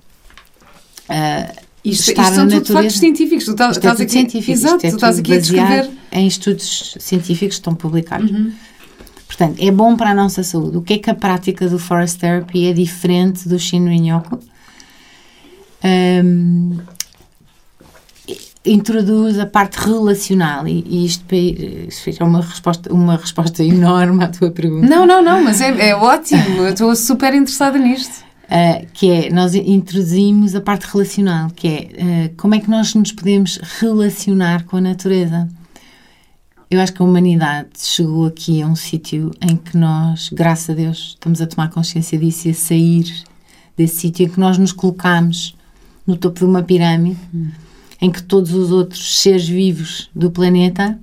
uh, isto, estar isto são na natureza, factos científicos. Tu estás, estás aqui, científico, exato, é tu estás aqui a descrever. Em estudos científicos que estão publicados. Uhum. Portanto, é bom para a nossa saúde. O que é que a prática do Forest Therapy é diferente do Shinrin-yoku? Um, introduz a parte relacional e, e isto, isto é uma resposta, uma resposta enorme à tua pergunta. Não, não, não, mas é, é ótimo, eu estou super interessada nisto. Uh, que é, nós introduzimos a parte relacional, que é uh, como é que nós nos podemos relacionar com a natureza. Eu acho que a humanidade chegou aqui a um sítio em que nós, graças a Deus, estamos a tomar consciência disso e a sair desse sítio em que nós nos colocamos no topo de uma pirâmide. Hum em que todos os outros seres vivos do planeta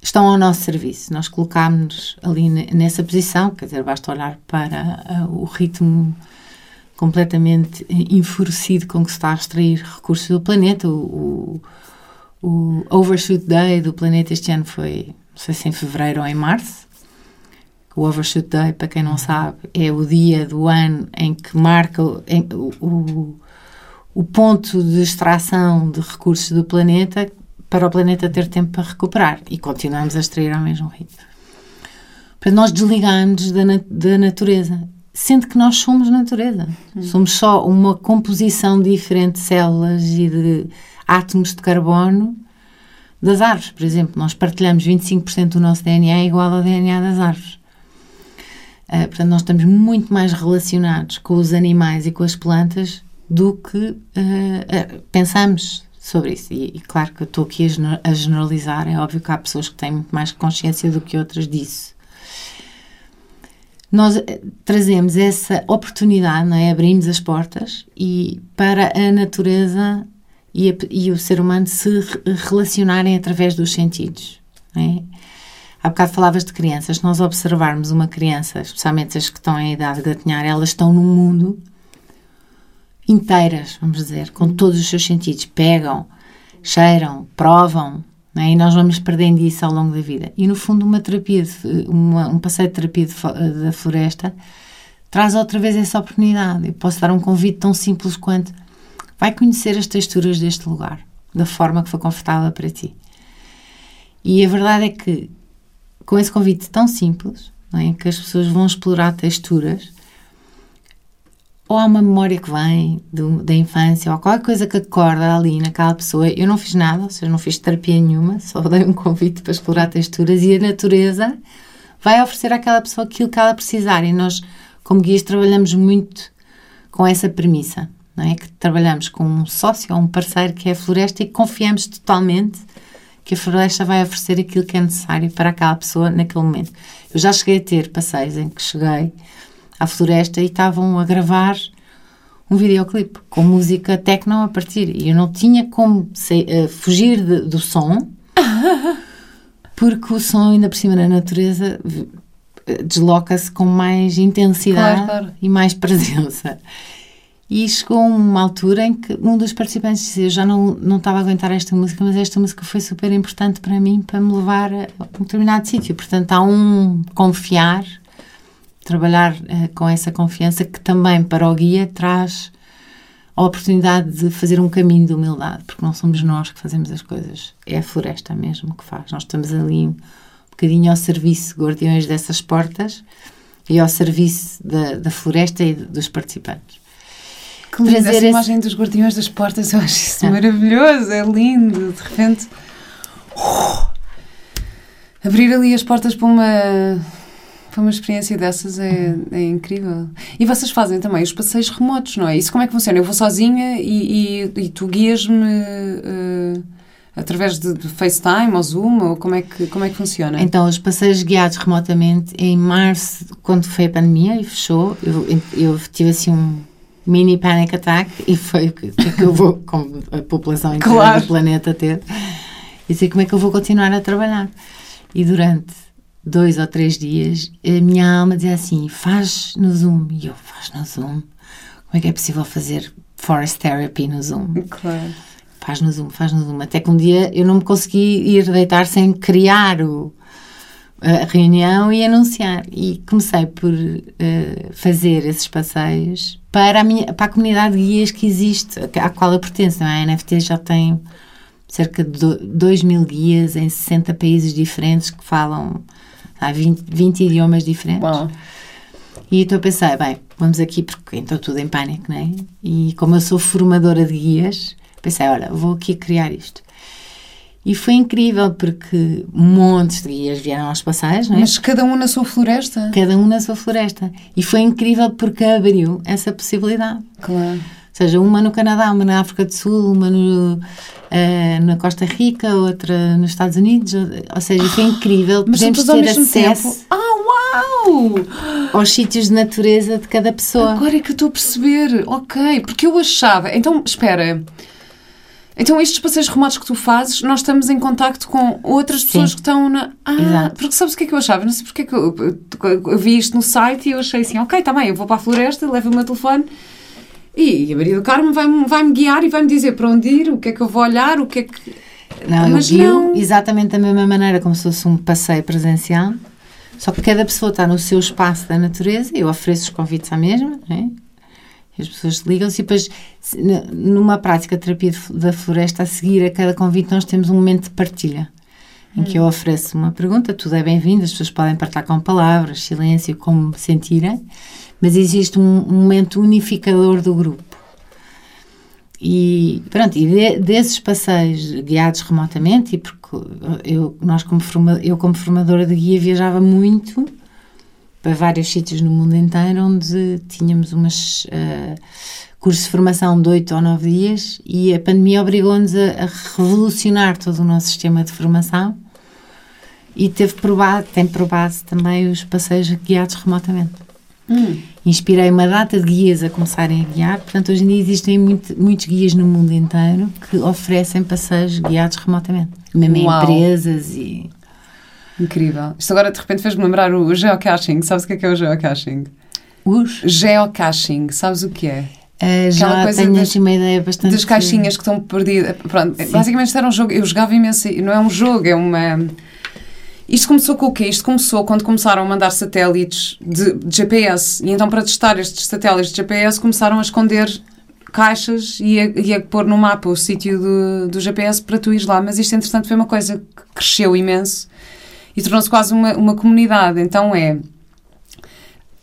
estão ao nosso serviço. Nós colocámos-nos ali nessa posição, quer dizer, basta olhar para uh, o ritmo completamente enfurecido com que se está a extrair recursos do planeta. O, o, o Overshoot Day do planeta este ano foi, não sei se em fevereiro ou em março. O Overshoot Day, para quem não sabe, é o dia do ano em que marca em, o, o o ponto de extração de recursos do planeta para o planeta ter tempo para recuperar e continuamos a extrair ao mesmo ritmo. Para nós desligarmos da, da natureza, sendo que nós somos natureza. Hum. Somos só uma composição diferente de células e de átomos de carbono das árvores. Por exemplo, nós partilhamos 25% do nosso DNA igual ao DNA das árvores. Uh, portanto, nós estamos muito mais relacionados com os animais e com as plantas do que uh, pensamos sobre isso. E, e, claro que eu estou aqui a, generalizar, é óbvio que há pessoas que têm muito mais consciência do que outras disso. Nós eh, trazemos essa oportunidade, é? abrimos as portas e para a natureza e, a, e o ser humano se relacionarem através dos sentidos. É? Há bocado falavas de crianças. Se nós observarmos uma criança, especialmente as que estão em idade de gatinhar, elas estão num mundo inteiras, vamos dizer, com todos os seus sentidos. Pegam, cheiram, provam, é? e nós vamos perdendo isso ao longo da vida. E no fundo, uma terapia, de, uma, um passeio de terapia de, da floresta traz outra vez essa oportunidade. Eu posso dar um convite tão simples quanto vai conhecer as texturas deste lugar, da forma que foi confortável para ti. E a verdade é que, com esse convite tão simples, é? que as pessoas vão explorar texturas, ou há uma memória que vem do, da infância, ou qualquer coisa que acorda ali naquela pessoa. Eu não fiz nada, ou seja, não fiz terapia nenhuma, só dei um convite para explorar texturas e a natureza vai oferecer àquela pessoa aquilo que ela precisar. E nós, como guias, trabalhamos muito com essa premissa, não é? Que trabalhamos com um sócio ou um parceiro que é a floresta e confiamos totalmente que a floresta vai oferecer aquilo que é necessário para aquela pessoa naquele momento. Eu já cheguei a ter passeios em que cheguei à floresta e estavam a gravar um videoclipe com música techno a partir. E eu não tinha como uh, fugir de, do som, porque o som, ainda por cima da natureza, desloca-se com mais intensidade claro, claro. e mais presença. E chegou uma altura em que um dos participantes disse: Eu já não, não estava a aguentar esta música, mas esta música foi super importante para mim para me levar a um determinado sítio. Portanto, há um confiar trabalhar uh, com essa confiança que também para o guia traz a oportunidade de fazer um caminho de humildade, porque não somos nós que fazemos as coisas, é a floresta mesmo que faz. Nós estamos ali um bocadinho ao serviço, guardiões dessas portas, e ao serviço da, da floresta e dos participantes. Que linda essa esse... imagem dos guardiões das portas, eu acho isso ah. maravilhoso, é lindo, de repente... Uh, abrir ali as portas para uma uma experiência dessas é, é, incrível. E vocês fazem também os passeios remotos, não é? Isso como é que funciona? Eu vou sozinha e, e, e tu guias-me uh, através de, de, FaceTime ou Zoom? Ou como é, que, como é que funciona? Então, os passeios guiados remotamente, em março, quando foi a pandemia e fechou, eu, eu tive assim um mini panic attack e foi o que, é vou, com a população inteira claro. do planeta ter, e sei como é que eu vou continuar a trabalhar. E durante dois ou três dias, a minha alma dizia assim: faz no Zoom. E eu, faz no Zoom? Como é que é possível fazer forest therapy no Zoom? Claro. Faz no Zoom, faz no Zoom. Até que um dia eu não me consegui ir deitar sem criar o, a reunião e anunciar. E comecei por uh, fazer esses passeios para a, minha, para a comunidade de guias que existe, à qual eu pertenço. É? A NFT já tem cerca de 2 mil guias em 60 países diferentes que falam Há 20, 20 idiomas diferentes. Bom. E então pensei, bem, vamos aqui, porque então tudo em pânico, não é? E como eu sou formadora de guias, pensei, olha, vou aqui criar isto. E foi incrível porque montes de guias vieram aos passeios, não é? Mas cada um na sua floresta? Cada um na sua floresta. E foi incrível porque abriu essa possibilidade. Claro seja, uma no Canadá, uma na África do Sul, uma no, uh, na Costa Rica, outra nos Estados Unidos, ou seja, foi incrível. Mas Podemos ter acesso tempo. ah, uau! aos sítios de natureza de cada pessoa. Agora é que eu estou a perceber, ok, porque eu achava, então, espera... Então, estes passeios remotos que tu fazes, nós estamos em contacto com outras pessoas Sim. que estão na. Ah, Exato. porque sabes o que é que eu achava? Não sei porque é que eu, eu, eu, vi isto no site e eu achei assim, ok, está bem, eu vou para a floresta, levo o meu telefone e a Maria do Carmo vai-me vai guiar e vai-me dizer para onde ir, o que é que eu vou olhar, o que é que. Não, Mas eu não. exatamente da mesma maneira, como se fosse um passeio presencial, só que cada pessoa está no seu espaço da natureza, eu ofereço os convites à mesma, é? as pessoas ligam-se e depois, numa prática de terapia da floresta, a seguir a cada convite, nós temos um momento de partilha. Em que eu hum. ofereço uma pergunta, tudo é bem-vindo, as pessoas podem partilhar com palavras, silêncio, como sentirem, mas existe um, um momento unificador do grupo. E pronto, e de, desses passeios guiados remotamente, e porque eu, nós como forma, eu como formadora de guia viajava muito para vários sítios no mundo inteiro onde tínhamos umas uh, cursos de formação de 8 ou 9 dias e a pandemia obrigou-nos a, a, revolucionar todo o nosso sistema de formação e teve base, tem por base também os passeios guiados remotamente. Hum. Inspirei uma data de guias a começarem a guiar, portanto, hoje em dia existem muito, muitos guias no mundo inteiro que oferecem passeios guiados remotamente, mesmo Uau. em empresas e. Incrível. Isto agora de repente fez-me lembrar o geocaching. Sabes o que é, que é o geocaching? Os? Geocaching. Sabes o que é? Uh, já coisa tenho das, assim uma ideia bastante... Das caixinhas que estão perdidas. Pronto, basicamente isto era um jogo... Eu jogava imenso... Não é um jogo, é uma isto começou com o quê? Isto começou quando começaram a mandar satélites de, de GPS. E então, para testar estes satélites de GPS, começaram a esconder caixas e a, e a pôr no mapa o sítio do, do GPS para tu ires lá. Mas isto, entretanto, foi uma coisa que cresceu imenso e tornou-se quase uma, uma comunidade. Então é.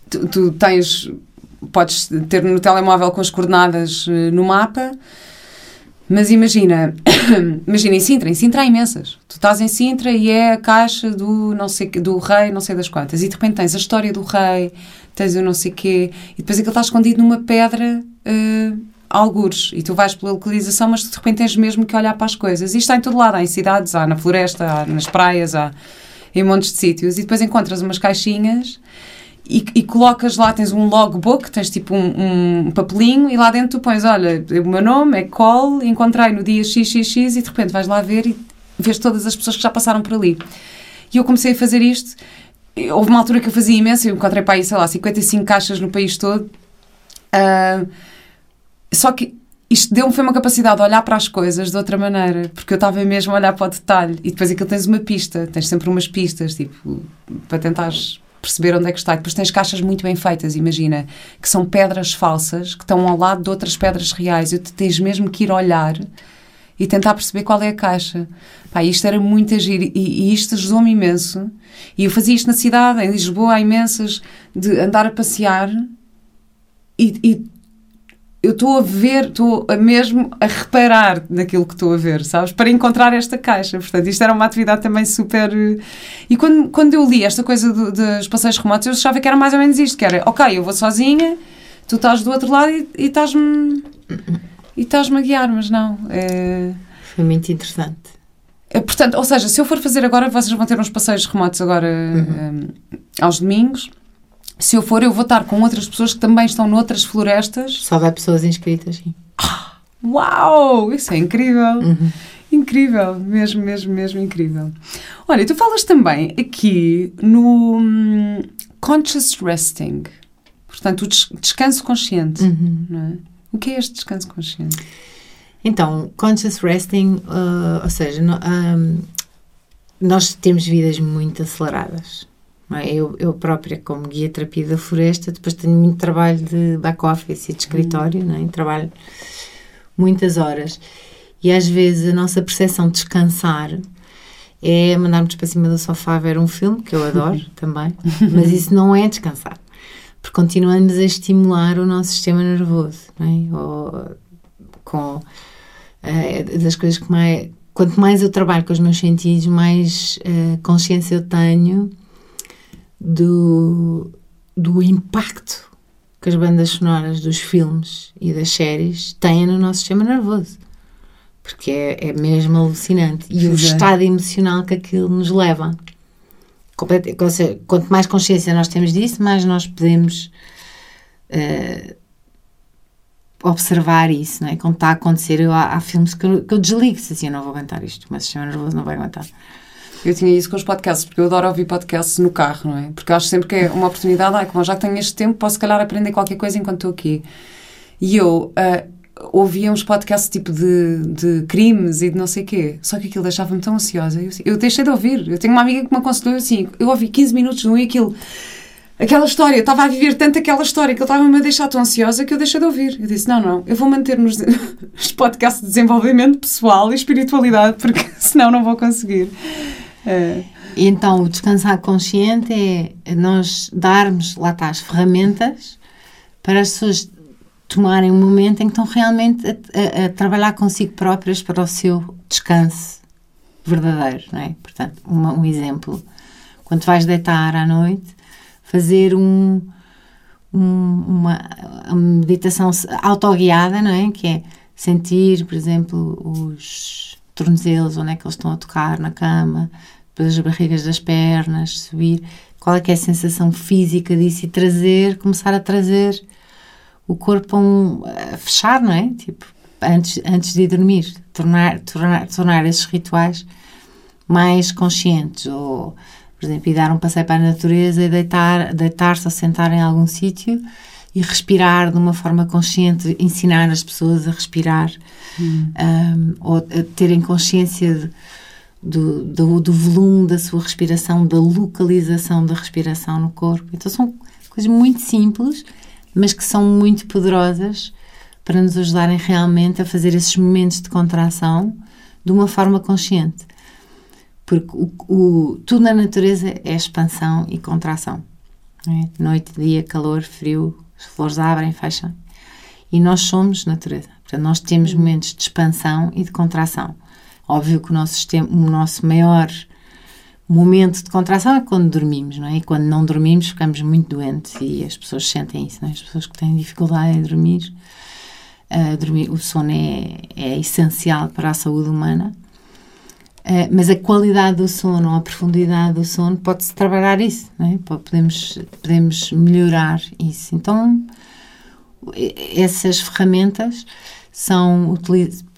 Tu, tu tens podes ter no telemóvel com as coordenadas uh, no mapa. Mas imagina, imagina em Sintra, em Sintra há imensas. Tu estás em Sintra e é a caixa do, não sei, do rei, não sei das quantas, e de repente tens a história do rei, tens o não sei quê, e depois aquilo está escondido numa pedra uh, algures, e tu vais pela localização, mas de repente tens mesmo que olhar para as coisas. E isto está em todo lado, há em cidades, há na floresta, há nas praias, há em montes de sítios, e depois encontras umas caixinhas e, e, colocas lá, tens um logbook, tens tipo um, um, papelinho e lá dentro tu pões, olha, o meu nome é Cole, encontrei no dia XXX e de repente vais lá ver e vês todas as pessoas que já passaram por ali. E eu comecei a fazer isto, houve uma altura que eu fazia imenso, eu encontrei para aí, sei lá, 55 caixas no país todo, uh, só que isto deu-me foi uma capacidade de olhar para as coisas de outra maneira, porque eu estava mesmo a olhar para o detalhe. E depois aquilo tens uma pista, tens sempre umas pistas, tipo, para tentares perceber onde é que está. E depois tens caixas muito bem feitas, imagina, que são pedras falsas que estão ao lado de outras pedras reais. E tu tens mesmo que ir olhar e tentar perceber qual é a caixa. Pá, isto era muito agir e, e isto ajudou-me imenso. E eu fazia isto na cidade, em Lisboa, há imensas, de andar a passear e, e eu estou a ver, estou a mesmo a reparar naquilo que estou a ver, sabes? Para encontrar esta caixa. Portanto, isto era uma atividade também super. Eh, e quando, quando eu li esta coisa do, dos passeios remotos, eu achava que era mais ou menos isto: que era, ok, eu vou sozinha, tu estás do outro lado e, estás-me. e estás-me a guiar, mas não. É... Foi muito interessante. É, portanto, ou seja, se eu for fazer agora, vocês vão ter uns passeios remotos agora uhum. um, aos domingos se eu for, eu vou estar com outras pessoas que também estão noutras florestas. Só vai pessoas inscritas, sim. Ah, uau! Isso é incrível! Uhum. Incrível, mesmo, mesmo, mesmo incrível. Olha, tu falas também aqui no um, conscious resting, portanto, o des descanso consciente. Uhum. É? O que é este descanso consciente? Então, conscious resting, uh, ou seja, no, um, nós temos vidas muito aceleradas? Eu, eu própria, como guia terapia da floresta, depois tenho muito trabalho de back-office e de escritório, uhum. é? trabalho muitas horas. E às vezes a nossa percepção de descansar é mandarmos para cima do sofá ver um filme, que eu adoro também, mas isso não é descansar, porque continuamos a estimular o nosso sistema nervoso, não é? Ou, com é, das coisas que mais. Quanto mais eu trabalho com os meus sentidos, mais uh, consciência eu tenho do, do impacto que as bandas sonoras dos filmes e das séries têm no nosso sistema nervoso. Porque é, é mesmo alucinante. E o estado emocional que aquilo nos leva. Quanto mais consciência nós temos disso, mais nós podemos uh, observar isso, não é? Quando está a acontecer, eu, há, há filmes que eu, que eu desligo, se assim, eu não vou aguentar isto, o meu sistema nervoso não vai aguentar. Eu tinha isso com os podcasts, porque eu adoro ouvir podcasts no carro, não é? Porque acho sempre que é uma oportunidade, ah, como já tenho este tempo, posso, se calhar, aprender qualquer coisa enquanto estou aqui. E eu uh, ouvia uns podcasts tipo de, de crimes e de não sei o quê, só que aquilo deixava-me tão ansiosa. Eu, eu deixei de ouvir. Eu tenho uma amiga que me aconselhou assim, eu ouvi 15 minutos no e aquilo aquela história, estava a viver tanto aquela história que ele estava-me a deixar tão ansiosa que eu deixei de ouvir. Eu disse: não, não, eu vou manter nos podcasts de desenvolvimento pessoal e espiritualidade, porque senão não vou conseguir. É. Então, o descansar consciente é nós darmos, lá está, as ferramentas para as pessoas tomarem um momento em que estão realmente a, a, a trabalhar consigo próprias para o seu descanso verdadeiro, não é? Portanto, uma, um exemplo. Quando vais deitar à noite, fazer um, um, uma, uma meditação autoguiada, não é? Que é sentir, por exemplo, os tornozelos, onde é que eles estão a tocar na cama, depois as barrigas das pernas, subir, qual é que é a sensação física disso e trazer, começar a trazer o corpo a, um, a fechar, não é? Tipo, antes, antes de dormir, tornar, tornar, tornar esses rituais mais conscientes, ou, por exemplo, ir dar um passeio para a natureza e deitar, deitar-se ou sentar em algum sítio e respirar de uma forma consciente, ensinar as pessoas a respirar, hum. um, ou a terem consciência de do, do, do, volume da sua respiração, da localização da respiração no corpo. Então são coisas muito simples, mas que são muito poderosas para nos ajudarem realmente a fazer esses momentos de contração de uma forma consciente. Porque o, o tudo na natureza é expansão e contração. É? Noite, dia, calor, frio, as flores abrem, fecham. E nós somos natureza. Portanto, nós temos momentos de expansão e de contração. Óbvio que o nosso, sistema, o nosso maior momento de contração é quando dormimos, não é? E quando não dormimos ficamos muito doentes e as pessoas sentem isso, não é? As pessoas que têm dificuldade em dormir, uh, dormir o sono é, é essencial para a saúde humana. Uh, mas a qualidade do sono ou a profundidade do sono pode-se trabalhar isso, não é? podemos, podemos melhorar isso. Então, essas ferramentas são,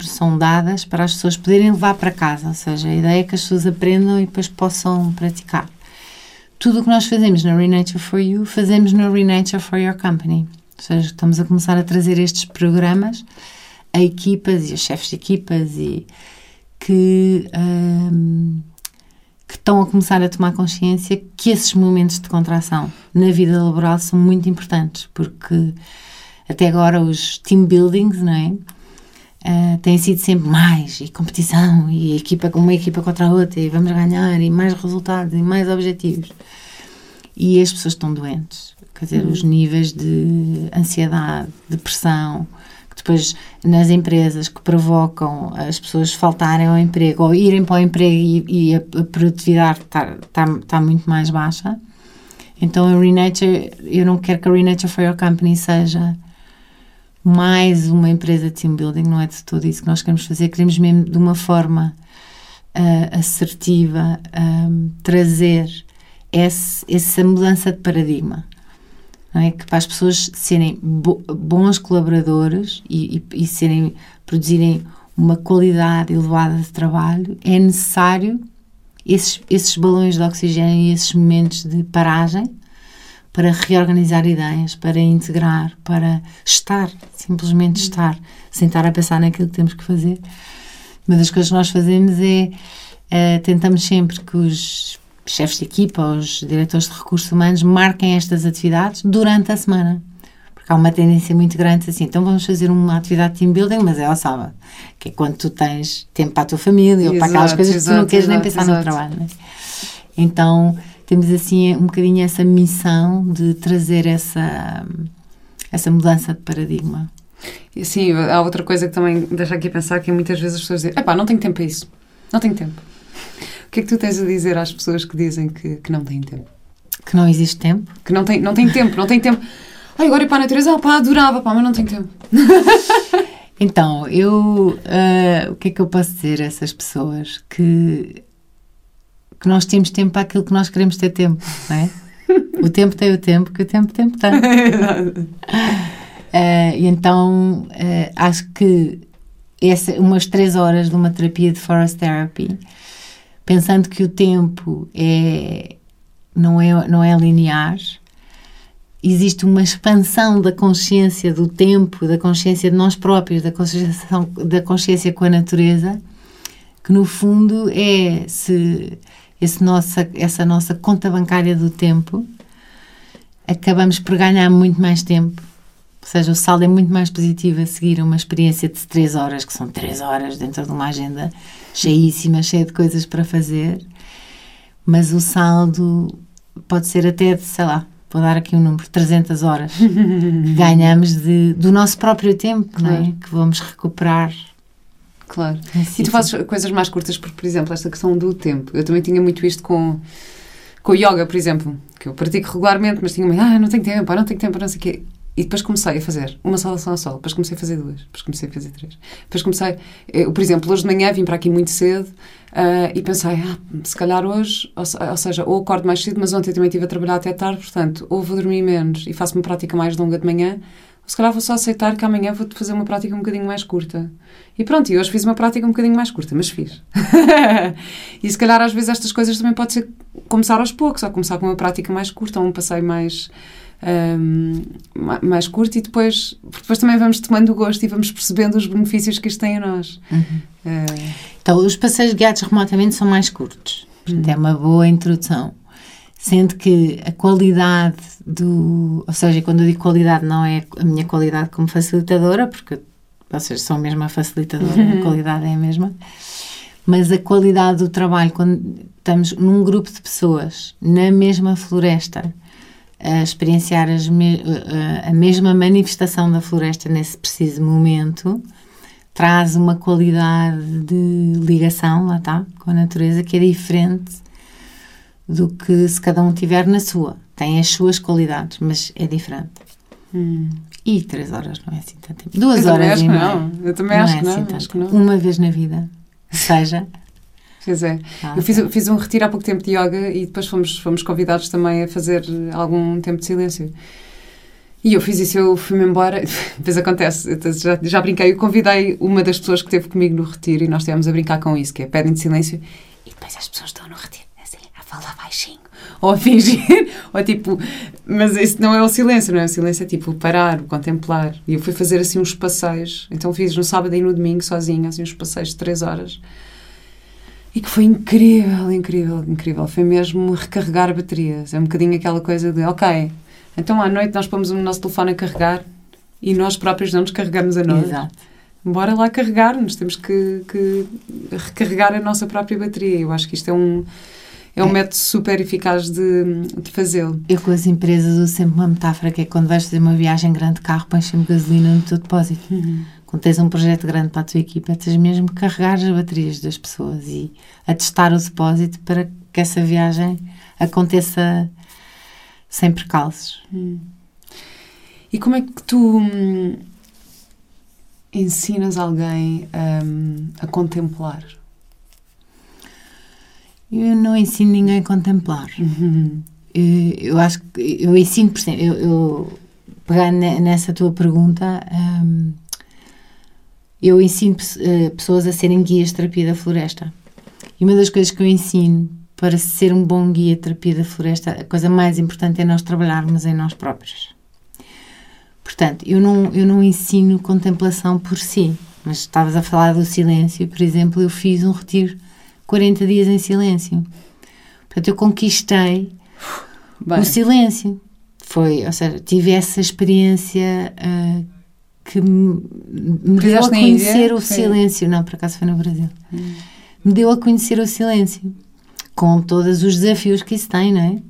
são dadas para as pessoas poderem levar para casa, ou seja, a ideia é que as pessoas aprendam e depois possam praticar. Tudo o que nós fazemos na Renature for You, fazemos na Renature for Your Company. Ou seja, estamos a começar a trazer estes programas a equipas e a chefes de equipas e que, um, que estão a começar a tomar consciência que esses momentos de contração na vida laboral são muito importantes, porque até agora os team buildings, não é? Uh, têm sido sempre mais e competição e equipa uma equipa contra a outra e vamos ganhar e mais resultados e mais objetivos e as pessoas estão doentes quer dizer uhum. os níveis de ansiedade depressão que depois nas empresas que provocam as pessoas faltarem ao emprego ou irem para o emprego e, e a, a produtividade está, está, está muito mais baixa então a Renature eu não quero que a Renature for Your Company seja mais uma empresa de team building, não é de todo isso que nós queremos fazer, queremos mesmo de uma forma uh, assertiva um, trazer esse, essa mudança de paradigma. É? Que para as pessoas serem bo bons colaboradores e, e, e serem, produzirem uma qualidade elevada de trabalho, é necessário esses, esses balões de oxigênio e esses momentos de paragem para reorganizar ideias, para integrar, para estar, simplesmente estar, sem estar a pensar naquilo que temos que fazer. Uma das coisas que nós fazemos é uh, tentamos sempre que os chefes de equipa, os diretores de recursos humanos marquem estas atividades durante a semana. Porque há uma tendência muito grande assim, então vamos fazer uma atividade de team building, mas é ao sábado, que é quando tu tens tempo para a tua família exato, ou para aquelas coisas exato, que tu não queres exato, nem pensar no trabalho. Né? Então, temos assim um bocadinho essa missão de trazer essa, essa mudança de paradigma. Sim, há outra coisa que também deixa aqui a pensar que muitas vezes as pessoas dizem, epá, não tenho tempo para isso, não tenho tempo. O que é que tu tens a dizer às pessoas que dizem que, que não têm tempo? Que não existe tempo? Que não tem, não tem tempo, não tem tempo. Ai, agora ir para a natureza, ah, pá, adorava, pá, mas não tenho tempo. então, eu, uh, o que é que eu posso dizer a essas pessoas? Que que nós temos tempo para aquilo que nós queremos ter tempo, não é? o tempo tem o tempo que o tempo tem tem. uh, e então uh, acho que essa, umas três horas de uma terapia de forest therapy, pensando que o tempo é, não, é, não é linear, existe uma expansão da consciência do tempo, da consciência de nós próprios, da consciência, da consciência com a natureza, que no fundo é se nossa, essa nossa conta bancária do tempo, acabamos por ganhar muito mais tempo. Ou seja, o saldo é muito mais positivo a seguir uma experiência de 3 horas, que são 3 horas dentro de uma agenda cheíssima, cheia de coisas para fazer, mas o saldo pode ser até de, sei lá, vou dar aqui um número, 300 horas ganhamos de, do nosso próprio tempo, claro. não é? Que vamos recuperar Claro. É e tu fazes coisas mais curtas, porque, por exemplo, esta questão do tempo. Eu também tinha muito isto com, com yoga, por exemplo, que eu pratico regularmente, mas tinha muito, ah, não tenho tempo, ah, não tenho tempo, não sei o quê. E depois comecei a fazer uma saudação ao sol, depois comecei a fazer duas, depois comecei a fazer três. Depois comecei, eu, por exemplo, hoje de manhã vim para aqui muito cedo uh, e pensei, ah, se calhar hoje, ou, ou, seja, ou acordo mais cedo, mas ontem também estive a trabalhar até tarde, portanto, ou vou dormir menos e faço uma prática mais longa de manhã, se calhar vou só aceitar que amanhã vou fazer uma prática um bocadinho mais curta. E pronto, e hoje fiz uma prática um bocadinho mais curta, mas fiz. e se calhar às vezes estas coisas também pode ser começar aos poucos, ou começar com uma prática mais curta, ou um passeio mais, um, mais curto e depois, depois também vamos tomando o gosto e vamos percebendo os benefícios que isto tem a nós. Uhum. Uh, então, os passeios guiados remotamente são mais curtos. Portanto, uhum. é uma boa introdução. Sendo que a qualidade do. Ou seja, quando eu digo qualidade, não é a minha qualidade como facilitadora, porque vocês são mesmo a facilitadora, a qualidade é a mesma. Mas a qualidade do trabalho, quando estamos num grupo de pessoas na mesma floresta, a experienciar me a mesma manifestação da floresta nesse preciso momento traz uma qualidade de ligação, lá está, com a natureza que é diferente do que se cada um tiver na sua. Tem as suas qualidades, mas é diferente. Hum. E três horas não é assim tanto tempo. Duas eu horas e meia. Não. Eu também não acho, é que assim não, acho que não. Uma vez na vida. Seja. Pois é. Ah, eu fiz, fiz um retiro há pouco tempo de yoga e depois fomos, fomos convidados também a fazer algum tempo de silêncio. E eu fiz isso, eu fui-me embora. Depois acontece, já, já brinquei, eu convidei uma das pessoas que esteve comigo no retiro e nós estivemos a brincar com isso, que é pedem de silêncio e depois as pessoas estão no retiro, assim, a falar baixinho, ou a fingir, ou tipo, mas isso não é o silêncio, não é? O silêncio é tipo parar, contemplar. E eu fui fazer assim uns passeios, então fiz no sábado e no domingo sozinha, assim uns passeios de três horas. E que foi incrível, incrível, incrível. Foi mesmo recarregar baterias. É um bocadinho aquela coisa de, ok, então à noite nós pomos o nosso telefone a carregar e nós próprios não nos carregamos a nós. Exato. Bora lá carregar-nos, temos que, que, recarregar a nossa própria bateria. Eu acho que isto é um, é um É. método super eficaz de, de fazê-lo. Eu com as empresas uso sempre uma metáfora que é quando vais fazer uma viagem grande de carro, pões sempre gasolina no teu depósito. Quando tens um projeto grande para a tua equipa, tens mesmo que carregar as baterias das pessoas e atestar o depósito para que essa viagem aconteça sem percalços. E como é que tu hum, ensinas alguém hum, a contemplar? Eu não ensino ninguém a contemplar. Eu, eu acho que eu ensino, por exemplo, eu, eu pegando ne- nessa tua pergunta, hum, eu ensino eh, pessoas a serem guias de terapia da floresta. E uma das coisas que eu ensino para ser um bom guia de terapia da floresta, a coisa mais importante é nós trabalharmos em nós próprios. Portanto, eu não, eu não ensino contemplação por si, mas estavas a falar do silêncio, por exemplo, eu fiz um retiro 40 dias em silêncio. Portanto, eu conquistei Bem, o silêncio. Foi, ou seja, tive essa experiência ah, que me, me deu a conhecer o Foi? silêncio. Não, por acaso foi no Brasil. Me deu a conhecer o silêncio, com todos os desafios que isso tem, não é?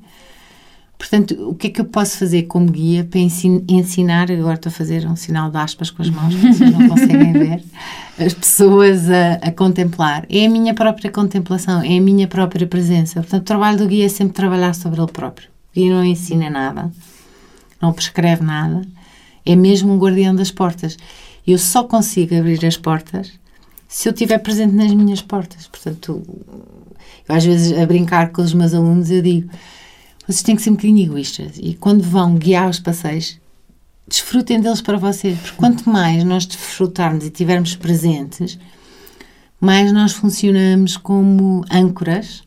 Portanto, o que é que eu posso fazer como guia para ensin- ensinar? Agora estou a fazer um sinal de aspas com as mãos, vocês não conseguem ver. As pessoas a, a contemplar. É a minha própria contemplação, é a minha própria presença. Portanto, o trabalho do guia é sempre trabalhar sobre ele próprio. O guia não ensina nada, não prescreve nada, é mesmo um guardião das portas. Eu só consigo abrir as portas se eu estiver presente nas minhas portas. Portanto, eu às vezes a brincar com os meus alunos, eu digo vocês têm que ser um bocadinho egoístas e quando vão guiar os passeios, desfrutem deles para vocês, porque quanto mais nós desfrutarmos e estivermos presentes, mais nós funcionamos como âncoras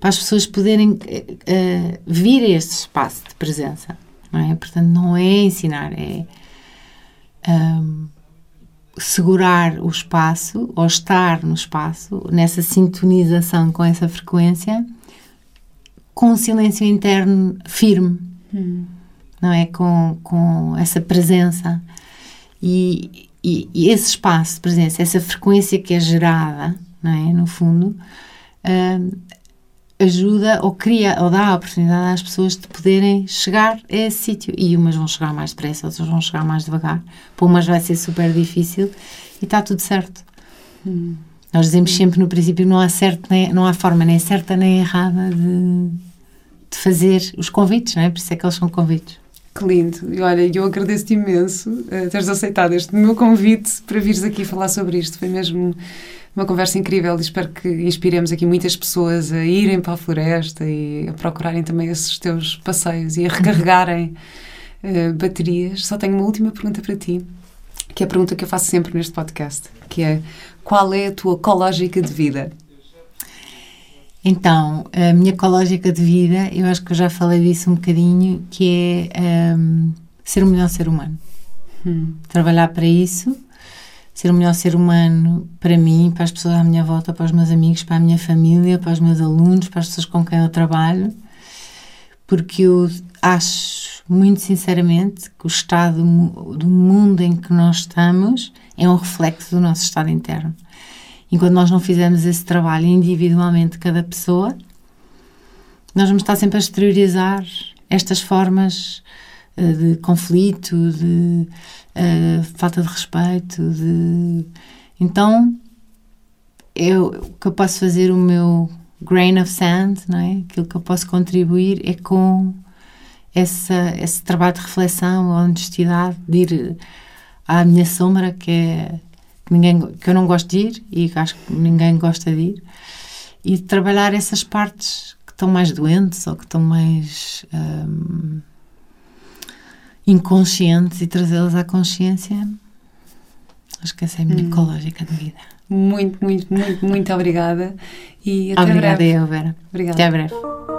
para as pessoas poderem eh, vir a este espaço de presença. Não é? Portanto, não é ensinar, é ahm, segurar o espaço ou estar no espaço, nessa sintonização com essa frequência com um silêncio interno firme, não é? Com, com essa presença e, e, e esse espaço de presença, essa frequência que é gerada, não é? No fundo, hum, ajuda ou cria ou dá a oportunidade às pessoas de poderem chegar a esse sítio. E umas vão chegar mais depressa, outras vão chegar mais devagar. Para umas vai ser super difícil e está tudo certo. Nós dizemos sempre no princípio não há certo nem, não há forma nem certa nem errada de, de fazer os convites, não é? Por isso é que eles são convites. que lindo. E olha, eu agradeço-te imenso uh, teres aceitado este meu convite para vires aqui falar sobre isto. Foi mesmo uma conversa incrível e espero que inspiremos aqui muitas pessoas a irem para a floresta e a procurarem também esses teus passeios e a recarregarem uh, baterias. Só tenho uma última pergunta para ti, que é a pergunta que eu faço sempre neste podcast, que é qual é a tua ecológica de vida? Então, a minha ecológica de vida, eu acho que eu já falei disso um bocadinho, que é hum, ser o melhor ser humano. Trabalhar para isso, ser o melhor ser humano para mim, para as pessoas à minha volta, para os meus amigos, para a minha família, para os meus alunos, para as pessoas com quem eu trabalho, porque eu acho, muito sinceramente, que o estado do mundo em que nós estamos é um reflexo do nosso estado interno. Enquanto nós não fizermos esse trabalho individualmente, cada pessoa, nós vamos estar sempre a exteriorizar estas formas uh, de conflito, de uh, falta de respeito, de então eu, o que eu posso fazer o meu grain of sand, não é? Aquilo que eu posso contribuir é com essa, esse trabalho de reflexão, a honestidade, de ir à minha sombra, que é que, ninguém, que eu não gosto de ir e que acho que ninguém gosta de ir, e de trabalhar essas partes que estão mais doentes ou que estão mais hum, inconscientes e trazê-las à consciência. Acho que essa é a minha hum. ecológica de vida. Muito, muito, muito, muito obrigada. E até obrigada breve. eu, Vera. Obrigada. Até breve.